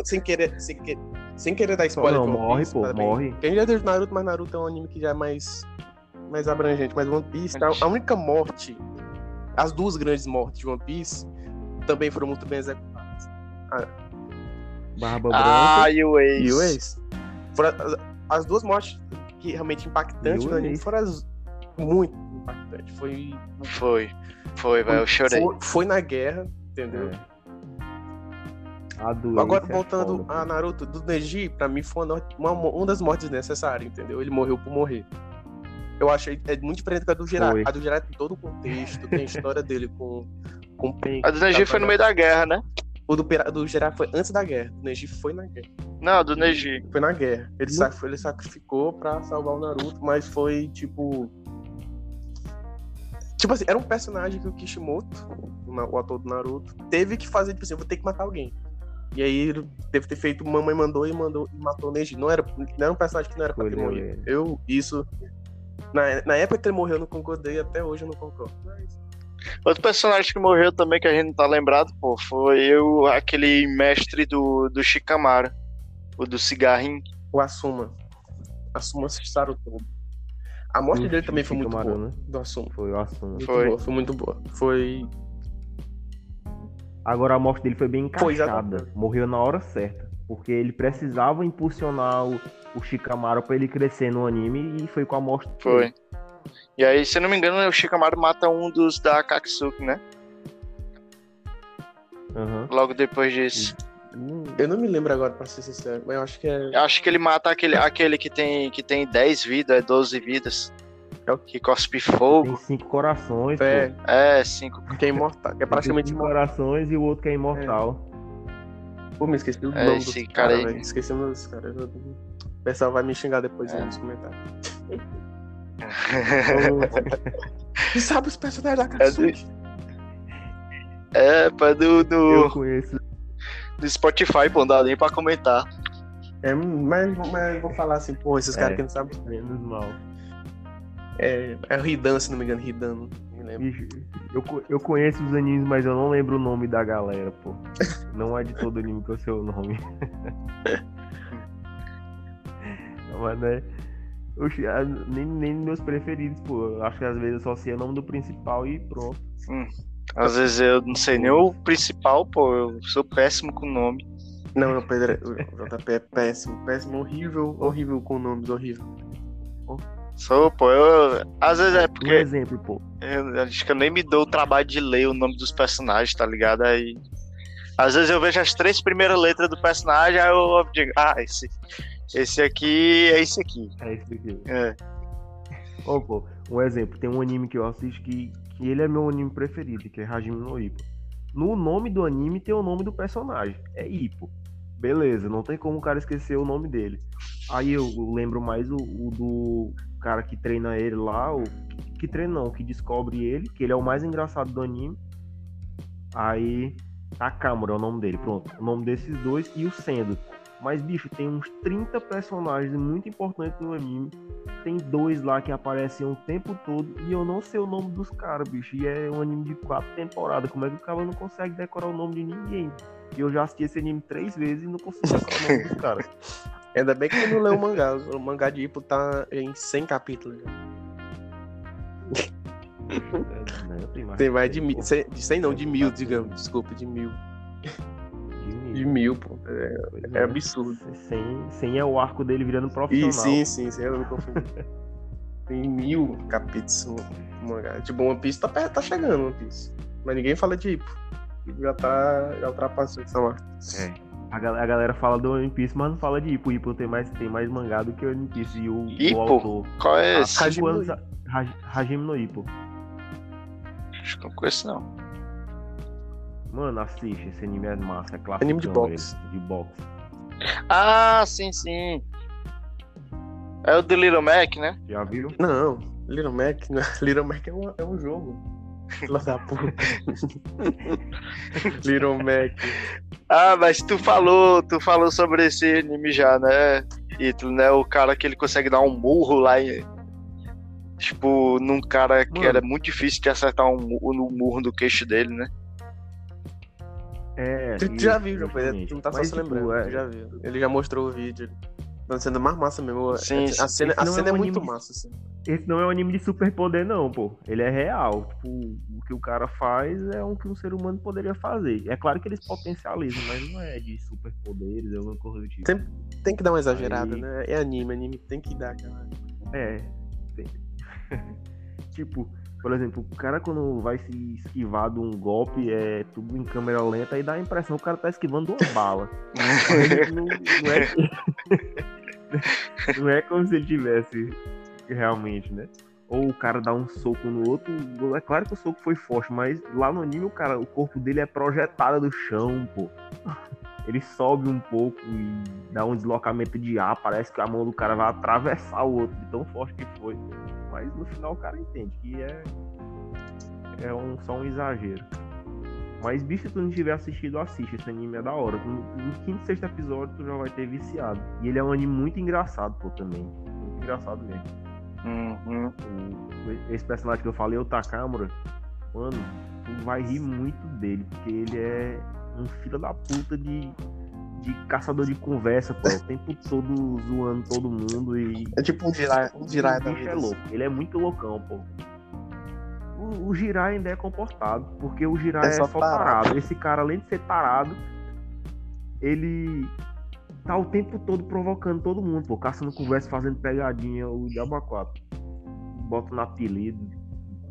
sem querer, sem, que- sem querer dar spoiler não, One morre, Piece, pô, morre. A gente já teve Naruto, mas Naruto é um anime que já é mais, mais abrangente. Mas One Piece, tá- a única morte, as duas grandes mortes de One Piece, também foram muito bem executadas. Barba Ah, Branca. e o Ace. E o Ace. As duas mortes que realmente impactantes E o no anime foram as muito impactantes. Foi, Foi. Foi, velho. Eu chorei. foi, foi na guerra, entendeu? É. A do Agora, é voltando foda, a. Naruto, do Neji, pra mim foi uma, uma, uma das mortes necessárias, entendeu? Ele morreu por morrer. Eu achei é muito diferente da do Jiraiya. A do Jiraiya tem todo o contexto, tem a história dele com, com o Pen. A do Neji foi no meio da guerra, né? O do, do Jiraiya foi antes da guerra. O Neji foi na guerra. Não, do Neji. Foi na guerra. Ele, sac- ele sacrificou pra salvar o Naruto, mas foi tipo. Tipo assim, era um personagem que o Kishimoto, o ator do Naruto, teve que fazer, tipo assim, eu vou ter que matar alguém. E aí ele deve ter feito Mamãe Mandou e mandou e matou o Neji. Não era, não era um personagem que não era pra ter morrido. velho? Eu, isso. Na, na época que ele morreu, eu não concordei, até hoje eu não concordo. Mas. Outro personagem que morreu também, que a gente não tá lembrado, pô, foi o, aquele mestre do, do Shikamaru. O do cigarrinho. O Asuma. Asuma Sarutobi. A morte Do dele também foi muito boa. né? Do Asuma. Foi o. Muito Foi. boa, foi muito boa. Foi. Agora a morte dele foi bem Foi, encaixada. exatamente. Morreu na hora certa. Porque ele precisava impulsionar o, o Shikamaru pra ele crescer no anime e foi com a morte dele. E aí, se eu não me engano, o Shikamaru mata um dos da Katsuki, né? Aham. Logo depois disso. Eu não me lembro agora, pra ser sincero, mas eu acho que é. Eu acho que ele mata aquele, aquele que tem, que tem 10 vidas, é 12 vidas. É o- Que cospe Tem fogo. cinco corações, É, pô. É, 5. que é imortal. Que é Tem praticamente cinco corações e o outro que é imortal. Pô, me esqueci o É, nome esse dos cara caras, aí. Esqueci o nome dos caras. Eu- O pessoal vai me xingar depois É. aí nos comentários. Tu sabe os personagens da Katsuki? é, pá, do, Eu do, conheço. do Spotify, pô, não dá nem pra comentar. É, mas, mas eu vou falar assim, pô, esses É. caras que não sabem. Menos mal. É, é o Hidan, se não me engano, Hidan. Não me lembro. Eu, eu conheço os animes, mas eu não lembro o nome da galera, pô. Não é de todo anime que eu sei o nome. Não, mas né. Oxi, nem, nem meus preferidos, pô. Eu Acho que às vezes eu só sei o nome do principal e pronto. Às vezes eu não sei nem o principal, pô, eu sou péssimo com nome. Não, não, Pedro, o JP é péssimo, péssimo, horrível, horrível com nomes, horrível. Sou, pô, eu. Às vezes é Um porque exemplo, pô. eu, acho que eu nem me dou o trabalho de ler o nome dos personagens, tá ligado? Aí. Às vezes eu vejo as três primeiras letras do personagem, aí eu digo, ah, esse, Esse aqui é esse aqui. É isso aqui. É. Ó, pô, um exemplo, tem um anime que eu assisto que, que ele é meu anime preferido, que é Hajime no Ippo. No nome do anime tem o nome do personagem, é Ippo. Beleza, não tem como o cara esquecer o nome dele. Aí eu lembro mais o, o do cara que treina ele lá, o que treina não, que descobre ele, que ele é o mais engraçado do anime. Aí Takamura é o nome dele, pronto. O nome desses dois e o Sendo. Mas, bicho, tem uns 30 personagens muito importantes no anime. Tem dois lá que aparecem o tempo todo e eu não sei o nome dos caras, bicho. E é um anime de quatro temporadas. Como é que o cara não consegue decorar o nome de ninguém? E eu já assisti esse anime três vezes e não consigo decorar o nome dos caras. Ainda bem que eu não leu o mangá. O mangá de Ippo tá em 100 capítulos. já. É, né, Tem mais de mil. 100, de 100 não, de mil, digamos. Desculpa, de mil. De De mil. pô. É, é absurdo. 100, 100 é o arco dele virando E profissional. sim, sim, sim, eu me confundi. Tem mil capítulos no mangá. Tipo, One Piece tá, perto- tá chegando, One Piece. Mas ninguém fala de. Ippo já tá. Já ultrapassou essa marca. É. A, gal- a galera fala do One Piece, mas não fala de Ippo. Ippo tem mais, tem mais mangá do que o One Piece. E o, Ippo? o autor. Qual é Há esse? Hajime no Ippo. Acho que eu não conheço, não. Mano, assiste. Esse anime é massa. É clássico. Anime de boxe. De boxe. Ah, sim, sim. É o The Little Mac, né? Já viu? Não, Little Mac. não é- Little Mac é um, é um jogo. Filha da puta. Little Mac. Ah, mas tu falou, tu falou sobre esse anime já, né? Ítalo, né? O cara que ele consegue dar um murro lá em. Tipo, num cara que Mano. era muito difícil de acertar um, no murro do queixo dele, né? É. Tu, isso, já viu, João Pedro? justamente. Tu não tá só Mas, se tipo, lembrando. é, Tu já viu. Ele já mostrou o vídeo. Tá sendo mais massa mesmo. Sim, a cena, a é cena é, um muito anime- massa, assim. Esse não é um anime de superpoder, não, pô. Ele é real. Tipo, o que o cara faz é o que um ser humano poderia fazer. É claro que eles potencializam, mas não é de superpoderes, é alguma coisa do tipo. Tem- Tem que dar uma exagerada, Aí- né? É anime, anime tem que dar aquela. É. tem. tipo, por exemplo, o cara quando vai se esquivar de um golpe, é tudo em câmera lenta, aí dá a impressão que o cara tá esquivando uma bala. Mas não, não é, não é como se ele tivesse realmente, né? Ou o cara dá um soco no outro. É claro que o soco foi forte, mas lá no anime o cara, o corpo dele é projetado do chão, pô. Ele sobe um pouco e dá um deslocamento de ar, parece que a mão do cara vai atravessar o outro, de tão forte que foi. Mas no final o cara entende que é, é um, só um exagero. Mas, bicho, se tu não tiver assistido, assiste. Esse anime é da hora. No, no quinto, sexto episódio, tu já vai ter viciado. E ele é um anime muito engraçado, pô, também. Muito engraçado mesmo. Uhum. Esse personagem que eu falei, o Takamura, mano, tu vai rir muito dele, porque ele é um filho da puta de, de caçador de conversa, pô. O tempo todo zoando todo mundo e. É tipo um Jirai, um Jirai o da vida. é louco. Ele é muito loucão, pô. O, o Jirai ainda é comportado, porque o Jirai É é só só, tarado. tarado. Esse cara, além de ser tarado, ele tá o tempo todo provocando todo mundo, pô. Caçando conversa, fazendo pegadinha, o Diabo 4. Bota no apelido.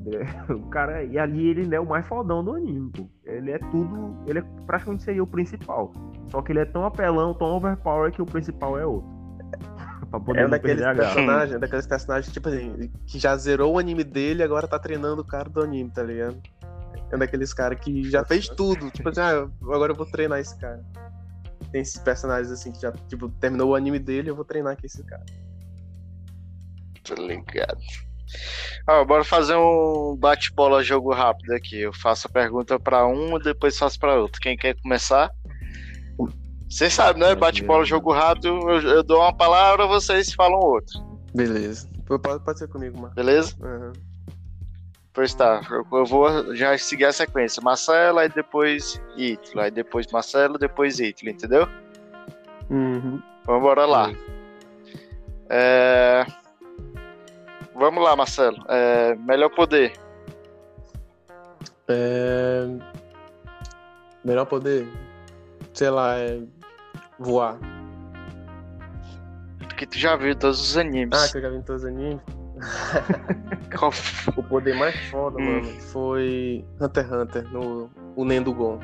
É, O cara, e ali ele é o mais fodão do anime, pô. Ele é tudo. Ele é praticamente seria o principal. Só que ele é tão apelão, tão overpower que o principal é outro. pra poder É daqueles personagens, é daqueles personagens, tipo assim, que já zerou o anime dele e agora tá treinando o cara do anime, tá ligado? É um daqueles caras que já fez tudo. Tipo assim, ah, agora eu vou treinar esse cara. Tem esses personagens assim que já, tipo, terminou o anime dele, eu vou treinar aqui esse cara. Tô ligado. Ó, bora fazer um bate-bola jogo rápido aqui. Eu faço a pergunta pra um e depois faço pra outro. Quem quer começar? Vocês sabem, né? Bate-bola jogo rápido. Eu, eu dou uma palavra, vocês falam outra. Beleza. Pode, pode ser comigo, mano. Beleza? Aham. Pois tá. Eu, eu vou já seguir a sequência. Marcelo, aí depois Ítalo. Aí depois Marcelo, depois Ítalo, entendeu? Uhum. Vamos bora lá. É, Vamos lá, Marcelo. É, Melhor poder. É... Melhor poder, sei lá, é voar. Que tu já viu todos os animes. Ah, que eu já vi em todos os animes. O poder mais foda, Hum. mano, foi Hunter x Hunter, no o Nendugon.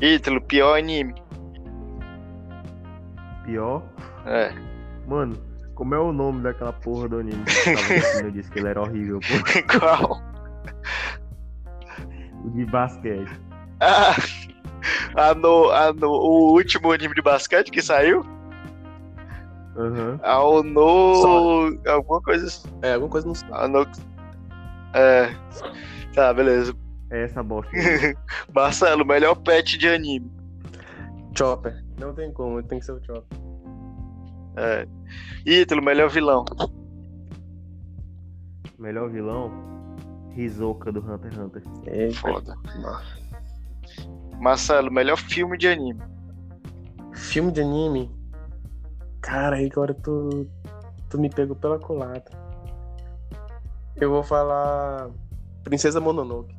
Ítalo, pior anime. Pior. É. Mano, como é o nome daquela porra do anime que eu tava assistindo? Eu disse que ele era horrível, pô. Qual? O de basquete. Ah, a no, a no, o último anime de basquete que saiu? Aham. A no. Alguma coisa assim. É, alguma coisa não sei. A no, é. Tá, beleza. É essa bosta. Marcelo, melhor pet de anime. Chopper. Não tem como, tem que ser o Chopper. É. Ítalo, melhor vilão. Melhor vilão? Hisoka do Hunter x Hunter. Eita. Foda. Marcelo, melhor filme de anime. Filme de anime. Cara, aí agora tu, tu me pegou pela culatra. Eu vou falar Princesa Mononoke.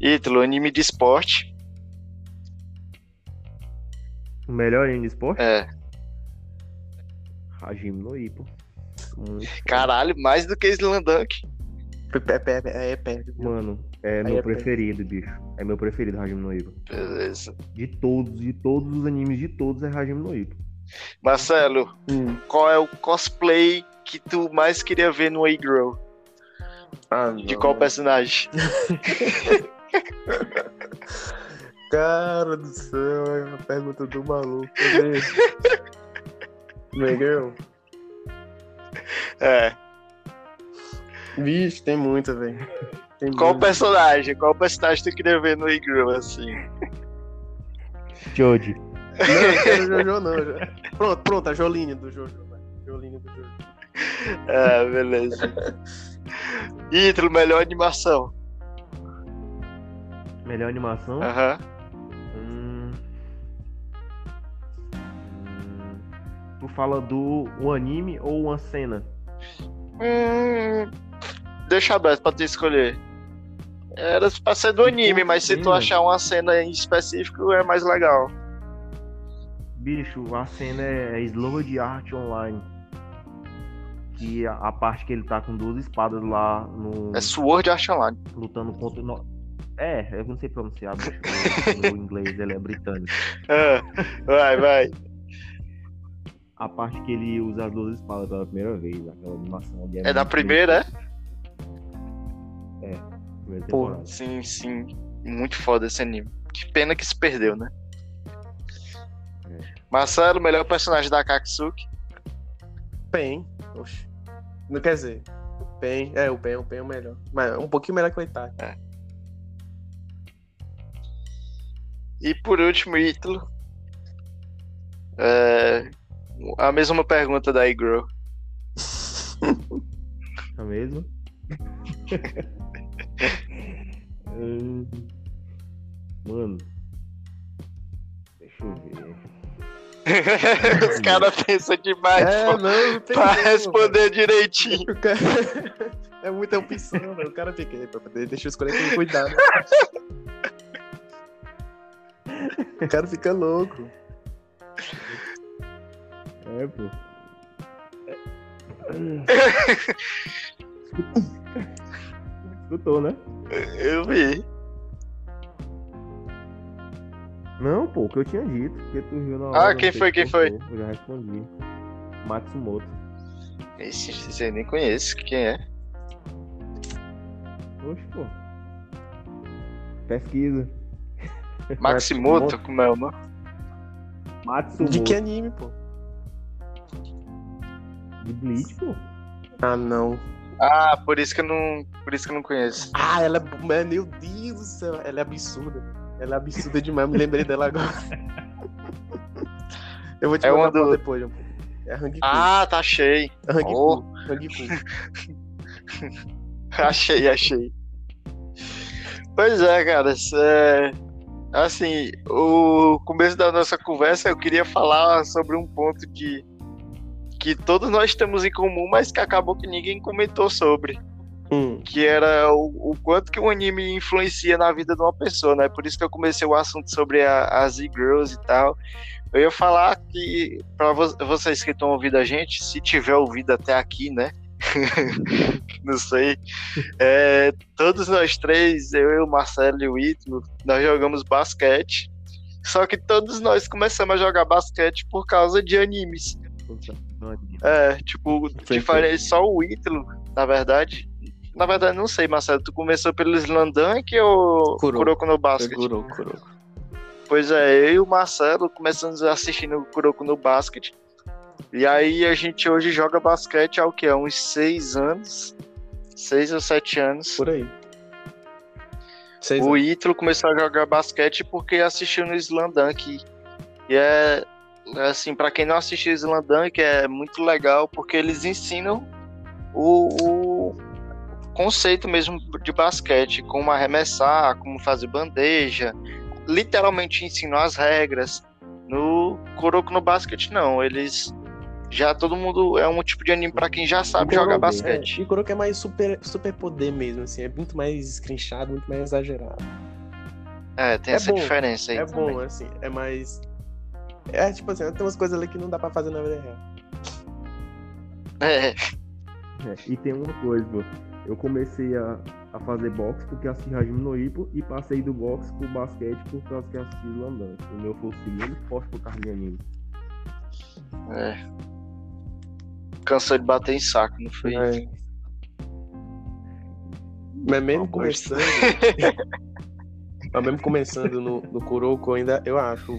Ítalo, anime de esporte. O melhor anime de esporte? É. Hajime no Ippo. Caralho, mais do que Slandunk. É, é, é. Mano, é meu é preferido, bicho. É meu preferido, Hajime no Ippo. Beleza. De todos, de todos os animes de todos é Hajime no Ippo. Marcelo, Hum. qual é o cosplay que tu mais queria ver no A-Girl? Ah, De qual personagem? Cara do céu, é uma pergunta do maluco. Cadê? Miguel? É. Vixe, tem muita, velho. Tem Qual muita. personagem? Qual personagem tu queria ver no A-Girl, assim? Joji. Não, não quero Jojo, não. Jo- Pronto, pronto, a Joline do Jojo. Joline do Jojo. É, beleza. Ítalo, melhor animação. Melhor animação? Aham. Tu fala do um anime ou uma cena? Hum, deixa aberto pra tu escolher. Era pra ser do anime, mas se tu achar uma cena em específico é mais legal. Bicho, a cena é Sword Art Online. Que a, a parte que ele tá com duas espadas lá no. É Sword Art Online. lutando contra. No... É, eu não sei pronunciar, bicho. O, o inglês ele é britânico. Ah, vai, vai. A parte que ele usa as duas espadas pela primeira vez, aquela animação ali. É da muito primeira, é? primeira Porra. Sim, sim. Muito foda esse anime. Que pena que se perdeu, né? É. Marcelo, melhor personagem da Katsuki. Pen. Oxe. Não quer dizer. Pen. É, o Pen, o Pen é o melhor. Mas um pouquinho melhor que o Itachi. E por último, Ítalo. É, a mesma pergunta da é mesmo? Hum, Mano. Deixa eu ver. Os caras pensam demais É, pô, não, não tem pra como, responder direitinho. velho. O cara... É muita opção, velho. O cara fica aí pra poder. Deixa eu escolher com cuidado. O cara fica louco. É, pô. Escutou, né? Eu vi. Não, pô, o que eu tinha dito. Porque tu viu na Ah, hora, não quem foi, quem foi? Eu já respondi. Matsumoto. Esse, esse eu nem conheço. Quem é? Oxe, pô. Pesquisa. Maximoto? Como é o nome? Matsumoto. De que anime, pô? De Bleach, pô. Ah, não. Ah, por isso que eu não. Por isso que eu não conheço. Ah, ela é. mas, Meu Deus do céu, ela é absurda. Ela é absurda demais, me lembrei dela agora. Eu vou te É mandar uma do- depois, João. É a Hang Ah, tá achei. Hang oh. Hang Achei, achei. Pois é, cara. é, Assim, o começo da nossa conversa eu queria falar sobre um ponto que, que todos nós temos em comum, mas que acabou que ninguém comentou sobre. Hum. Que era o, o quanto que o anime influencia na vida de uma pessoa, né? Por isso que eu comecei o assunto sobre a- as e-girls e tal. Eu ia falar que, para vocês que estão ouvindo a gente, se tiver ouvido até aqui, né? não sei. É, todos nós três, eu, o Marcelo e o Ítalo, nós jogamos basquete. Só que todos nós começamos a jogar basquete por causa de animes. É, tipo, diferente, só o Ítalo, na verdade. Na verdade, não sei, Marcelo. Tu começou pelo Slandunk ou Kuroko. Kuroko no Basket? Kuroko, Kuroko. Pois é, eu e o Marcelo começamos assistindo o Kuroko no Basket. E aí a gente hoje joga basquete há o quê? Há uns seis anos. Seis ou sete anos. Por aí. Seis O Ítalo começou a jogar basquete porque assistiu no Slandunk. E é assim, pra quem não assistiu Slandunk, é muito legal porque eles ensinam o, o conceito mesmo de basquete, como arremessar, como fazer bandeja. Literalmente ensinam as regras. No Kuroko no Basket, não. Eles. Já todo mundo é um tipo de anime pra quem já sabe Kuroko, jogar É, basquete. e Kuroko é mais super, super poder mesmo, assim. É muito mais escrinchado, muito mais exagerado. É, tem É essa bom, diferença aí. É também. bom, assim. É mais... É tipo assim, tem umas coisas ali que não dá pra fazer na vida real. É, É, e tem uma coisa, pô. Eu comecei a, a fazer boxe porque assisti Hajime no Ippo e passei do boxe pro basquete por causa que assisti Landante. O meu foi o segundo causa de anime. é. Cansou de bater em saco, não foi? É. Mas mesmo começando. mas mesmo começando no, no Kuroko, ainda eu acho.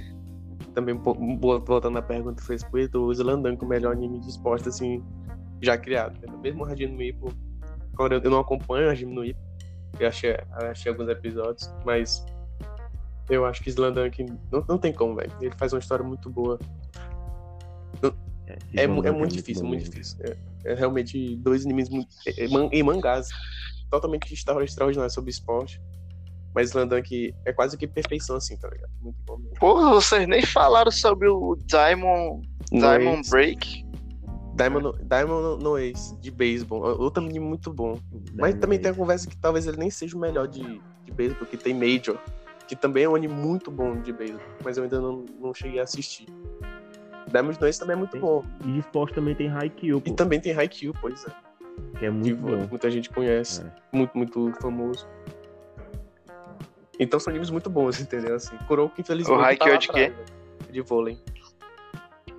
Também voltando à pergunta que fez Ito, o Slandanko o melhor anime de esporte, assim, já criado. né? Mesmo o Hajime no Ippo, agora eu não acompanho o Hajime no Ippo, eu achei, achei alguns episódios, mas eu acho que Slandank não, não tem como, velho. Ele faz uma história muito boa. É, mu- é muito difícil, muito difícil. É, é realmente dois animes muito, é- é em mangás totalmente extra- extraordinários sobre esporte. Mas Slandunk é quase que perfeição, assim, tá ligado? Muito bom mesmo. Pô, vocês nem falaram sobre o Diamond, Diamond Ace. Break. Diamond, no- Diamond no, Ace, de beisebol. Outro anime muito bom. Mas Diamond também tem a conversa que talvez ele nem seja o melhor de, de beisebol, porque tem Major, que também é um anime muito bom de beisebol, mas eu ainda não, não cheguei a assistir. Diamond no Ace também é muito Tem. bom. E de esporte também tem Haikyuu, pô, E também tem Haikyuu, pois é. que é que muito bom. muita gente conhece. É. Muito, muito famoso. Então são animes muito bons, entendeu? Assim, Kuroko, infelizmente. O Haikyuu tá é de quê? né? De vôlei.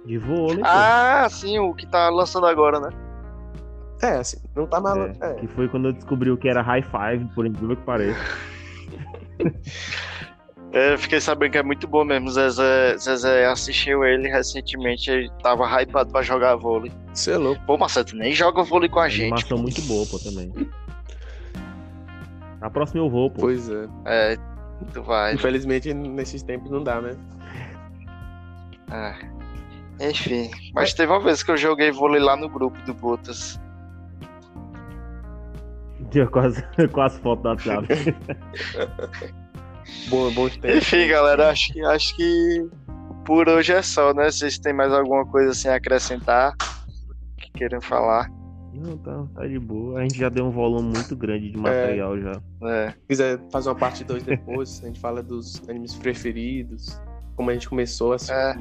De vôlei, pô. Ah, sim, o que tá lançando agora, né? É, assim, não tá mal. É, É, Que foi quando eu descobri o que era high five, por incrível que pareça. É, eu fiquei sabendo que é muito bom mesmo. Zezé, Zezé assistiu ele recentemente, ele tava hypado pra jogar vôlei. Você é louco. Pô, Marcelo, tu nem joga vôlei com a gente. Animação muito boa, pô, também. Na próxima eu vou, pô. Pois é. É, tu vai. Infelizmente, nesses tempos não dá, né? É. Enfim, mas teve uma vez que eu joguei vôlei lá no grupo do Botas. Tinha quase, quase foto do WhatsApp. Bom, bons tempos. Enfim, galera, acho que, acho que por hoje é só, né? Vocês têm mais alguma coisa assim a acrescentar que queiram falar? Não, tá, tá de boa. A gente já deu um volume muito grande de material já. É. Se quiser fazer uma parte 2 depois, a gente fala dos animes preferidos, como a gente começou a assistir. É.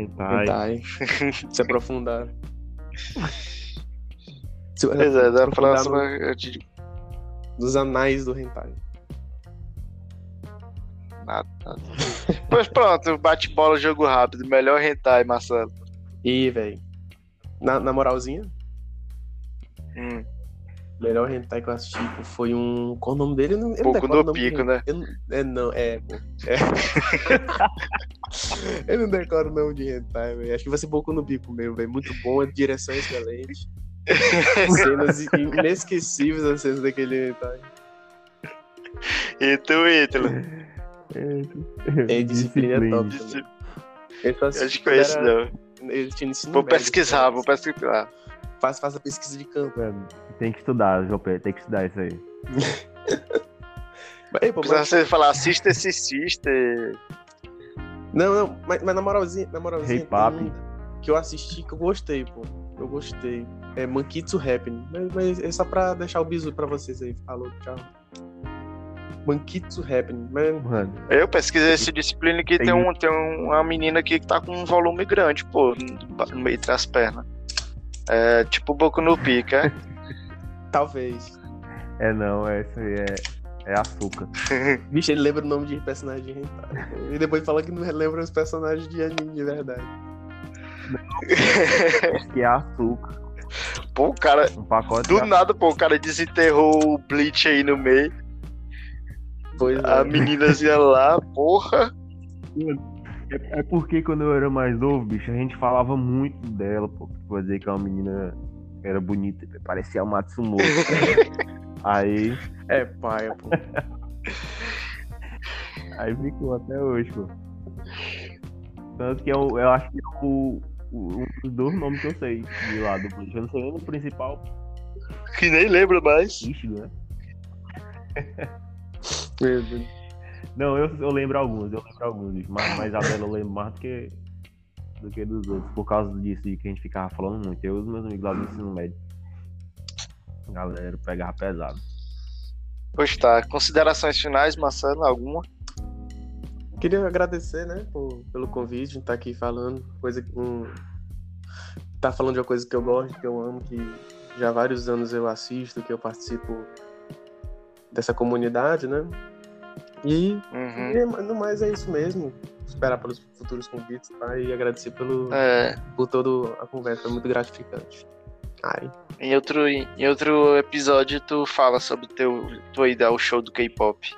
Hentai. Hentai. Se aprofundar. Se- Pois é, no- eu te digo dos anais do hentai. nada. nada. pois pronto, bate-bola, jogo rápido. Melhor hentai, Marcelo. E, velho, na, na moralzinha, Hum, melhor hentai que eu assisti foi um. Qual o nome dele? Eu não, eu não Pouco decoro o no nome do pico, né? Eu não, é, não, é. É. eu não decoro o nome de hentai, velho. Acho que vai ser pouco no pico mesmo, velho. Muito bom, a direção é excelente. cenas inesquecíveis as cenas daquele hentai. E tu, Ítalo? É disciplina top. Disci- Ele só Eu assistiu te conheço, era- não. Ele tinha Vou médio, pesquisar, vou pesquisar. Faz, faz a pesquisa de campo. Mano, Tem que estudar, João Pedro. Tem que estudar isso aí. Mas, pô, Precisa mas- você falar, assista esse sister. Não, não, mas, mas na moralzinha, na moralzinha Hey, papi. um que eu assisti que eu gostei, pô. Eu gostei. É Mankitsu Happening. Mas, mas é só pra deixar o bisu pra vocês aí. Falou, tchau. Mankitsu Happening. Mas, Mano, Eu pesquisei esse disciplina que tem, Tem- um, tem uma menina aqui que tá com um volume grande, pô, no no meio das pernas. É tipo Boku no Pica, é? talvez. é não, essa aí é. É açúcar. Bicho, ele lembra o nome de personagem de hentai. E depois fala que não lembra os personagens de anime de verdade. Que é açúcar. Pô, o cara. Um pacote Do nada, pô, o cara desenterrou o Bleach aí no meio. Pois A é. meninazinha lá, porra. É porque quando eu era mais novo, bicho, a gente falava muito dela, pô. Dizer que é uma menina era bonita, parecia a Matsumoto. aí, É paia, pô. aí ficou até hoje, pô. Tanto que eu, eu acho que é o, o- um dos dois nomes que eu sei de lá do. Eu não sei nem o principal, Que nem lembra mais. Ishigo, né? Meu Deus. Não, eu, eu lembro alguns, eu lembro alguns, mas, mas a dela eu lembro mais do que, do que dos outros, por causa disso de que a gente ficava falando muito. Eu e os meus amigos lá do ensino médio. Galera, pegava pesado. Pois tá. Considerações finais, Marcelo? Alguma? Queria agradecer, né, por- pelo convite, de estar aqui falando, coisa que um, tá falando de uma coisa que eu gosto, que eu amo, que já há vários anos eu assisto, que eu participo dessa comunidade, né? E, Uhum. e no mais é isso mesmo. Esperar pelos futuros convites, tá? E agradecer pelo, É, por toda a conversa, foi muito gratificante. Ai, em, outro, em outro episódio, tu fala sobre teu, tua ida ao show do K-pop.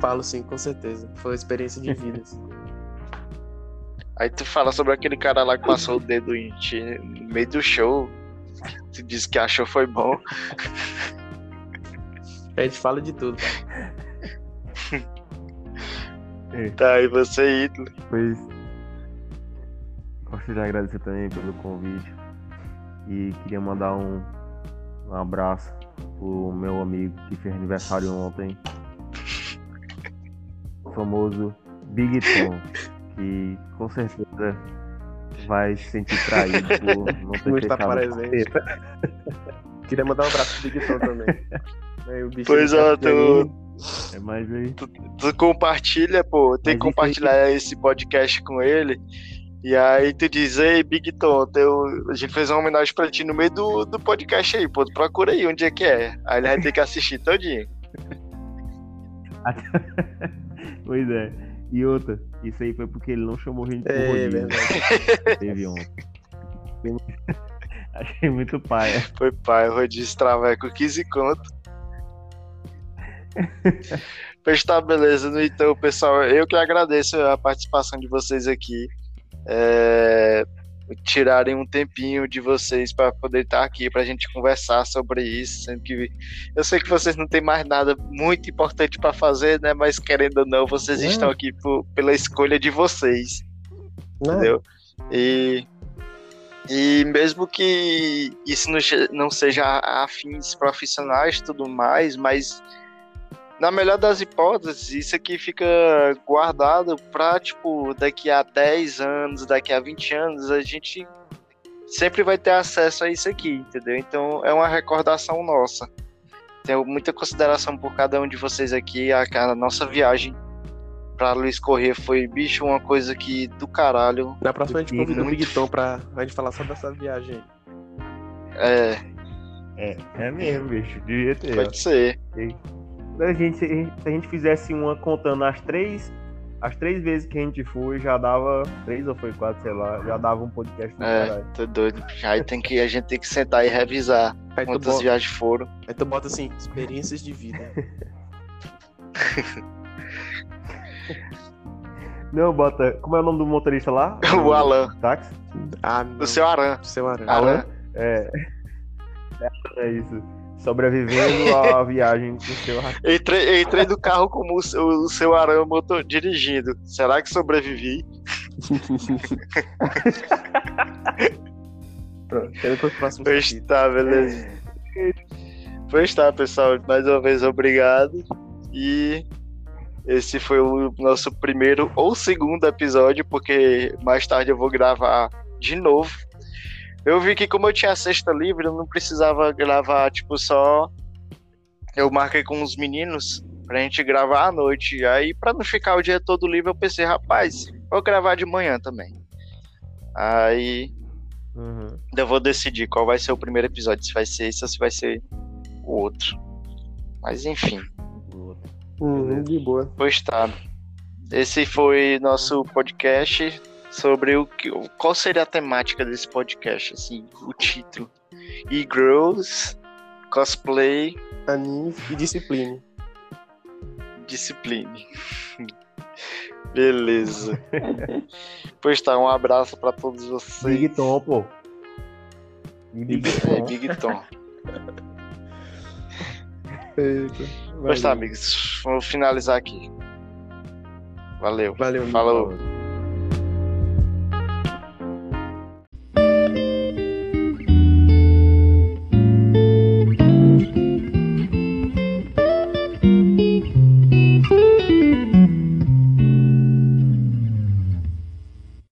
falo sim, com certeza. Foi uma experiência de vida. assim. Aí tu fala sobre aquele cara lá que passou o dedo em ti no meio do show. Tu disse que achou foi bom. A gente fala de tudo, tá? Tá, e você, ídolo? Pois. Gosto de agradecer também pelo convite. E queria mandar um, um abraço pro meu amigo que fez aniversário ontem. O famoso Big Tom. Que com certeza vai se sentir traído por não ter Não está presente. Queria mandar um abraço pro Big Tom também. Pois tu, feliz. É mais aí. tu compartilha, pô, tem Mas que compartilhar esse podcast com ele. E aí tu diz, ei, Big Tom, teu, a gente fez uma homenagem pra ti no meio do, do podcast aí, pô. Procura aí onde é que é. Aí ele vai ter que assistir todinho. Pois é. E outra, isso aí foi porque ele não chamou a gente É, verdade. Teve ontem. Achei muito paia. Foi pai, rodízio traveco 15 conto. Pois tá, beleza. Então, pessoal, eu que agradeço a participação de vocês aqui. É, Tirarem um tempinho de vocês para poder estar aqui para a gente conversar sobre isso. Sendo que eu sei que vocês não têm mais nada muito importante para fazer, né? Mas querendo ou não, vocês É. estão aqui por- pela escolha de vocês Não, entendeu? E, e mesmo que isso não, seja a fins profissionais e tudo mais, mas na melhor das hipóteses, isso aqui fica guardado para, tipo, daqui a 10 anos, daqui a 20 anos, a gente sempre vai ter acesso a isso aqui, entendeu? Então é uma recordação nossa. Tenho muita consideração por cada um de vocês aqui. A, a nossa viagem pra Luiz Corrêa foi, bicho, uma coisa que do caralho. Na próxima a gente convida o Muito Big Tom pra a gente falar só dessa viagem aí. É, É, é mesmo, bicho. Devia ter. ó. pode ser. Se a gente, se a gente fizesse uma contando as três, as três vezes que a gente foi, já dava. Três ou foi quatro, sei lá, já dava um podcast É, caralho. tô doido. Aí tem que, a gente tem que sentar e revisar Aí tu, quantas bota, viagens foram. aí tu bota assim, experiências de vida. Não, bota. Como é o nome do motorista lá? O Alan. Táxi? Ah, não. O seu Aran. Seu Aran. Alan. É. É isso. Sobrevivendo a viagem com o seu Entrei, entrei no carro como o, seu- o seu Aran motor, dirigindo. Será que sobrevivi? Pronto, quero para próximos Pois capítulos. tá, beleza. Pois tá, pessoal. Mais uma vez, obrigado. E esse foi o nosso primeiro ou segundo episódio, porque mais tarde eu vou gravar de novo. Eu vi que como eu tinha a sexta livre, eu não precisava gravar, tipo, só. Eu marquei com os meninos pra gente gravar à noite. Aí, pra não ficar o dia todo livre, eu pensei, rapaz, vou gravar de manhã também. Aí Uhum. eu vou decidir qual vai ser o primeiro episódio, se vai ser esse ou se vai ser o outro. Mas enfim. Uhum, de boa. Pois tá. Esse foi nosso podcast sobre o que, qual seria a temática desse podcast, assim, o título. E-girls, cosplay, Anime e disciplina. discipline. Beleza. pois tá, um abraço pra todos vocês. Big Tom, pô. Big É, Tom. Big Tom. Eita. Pois tá, amigos. Vou finalizar aqui. Valeu. Valeu. Falou.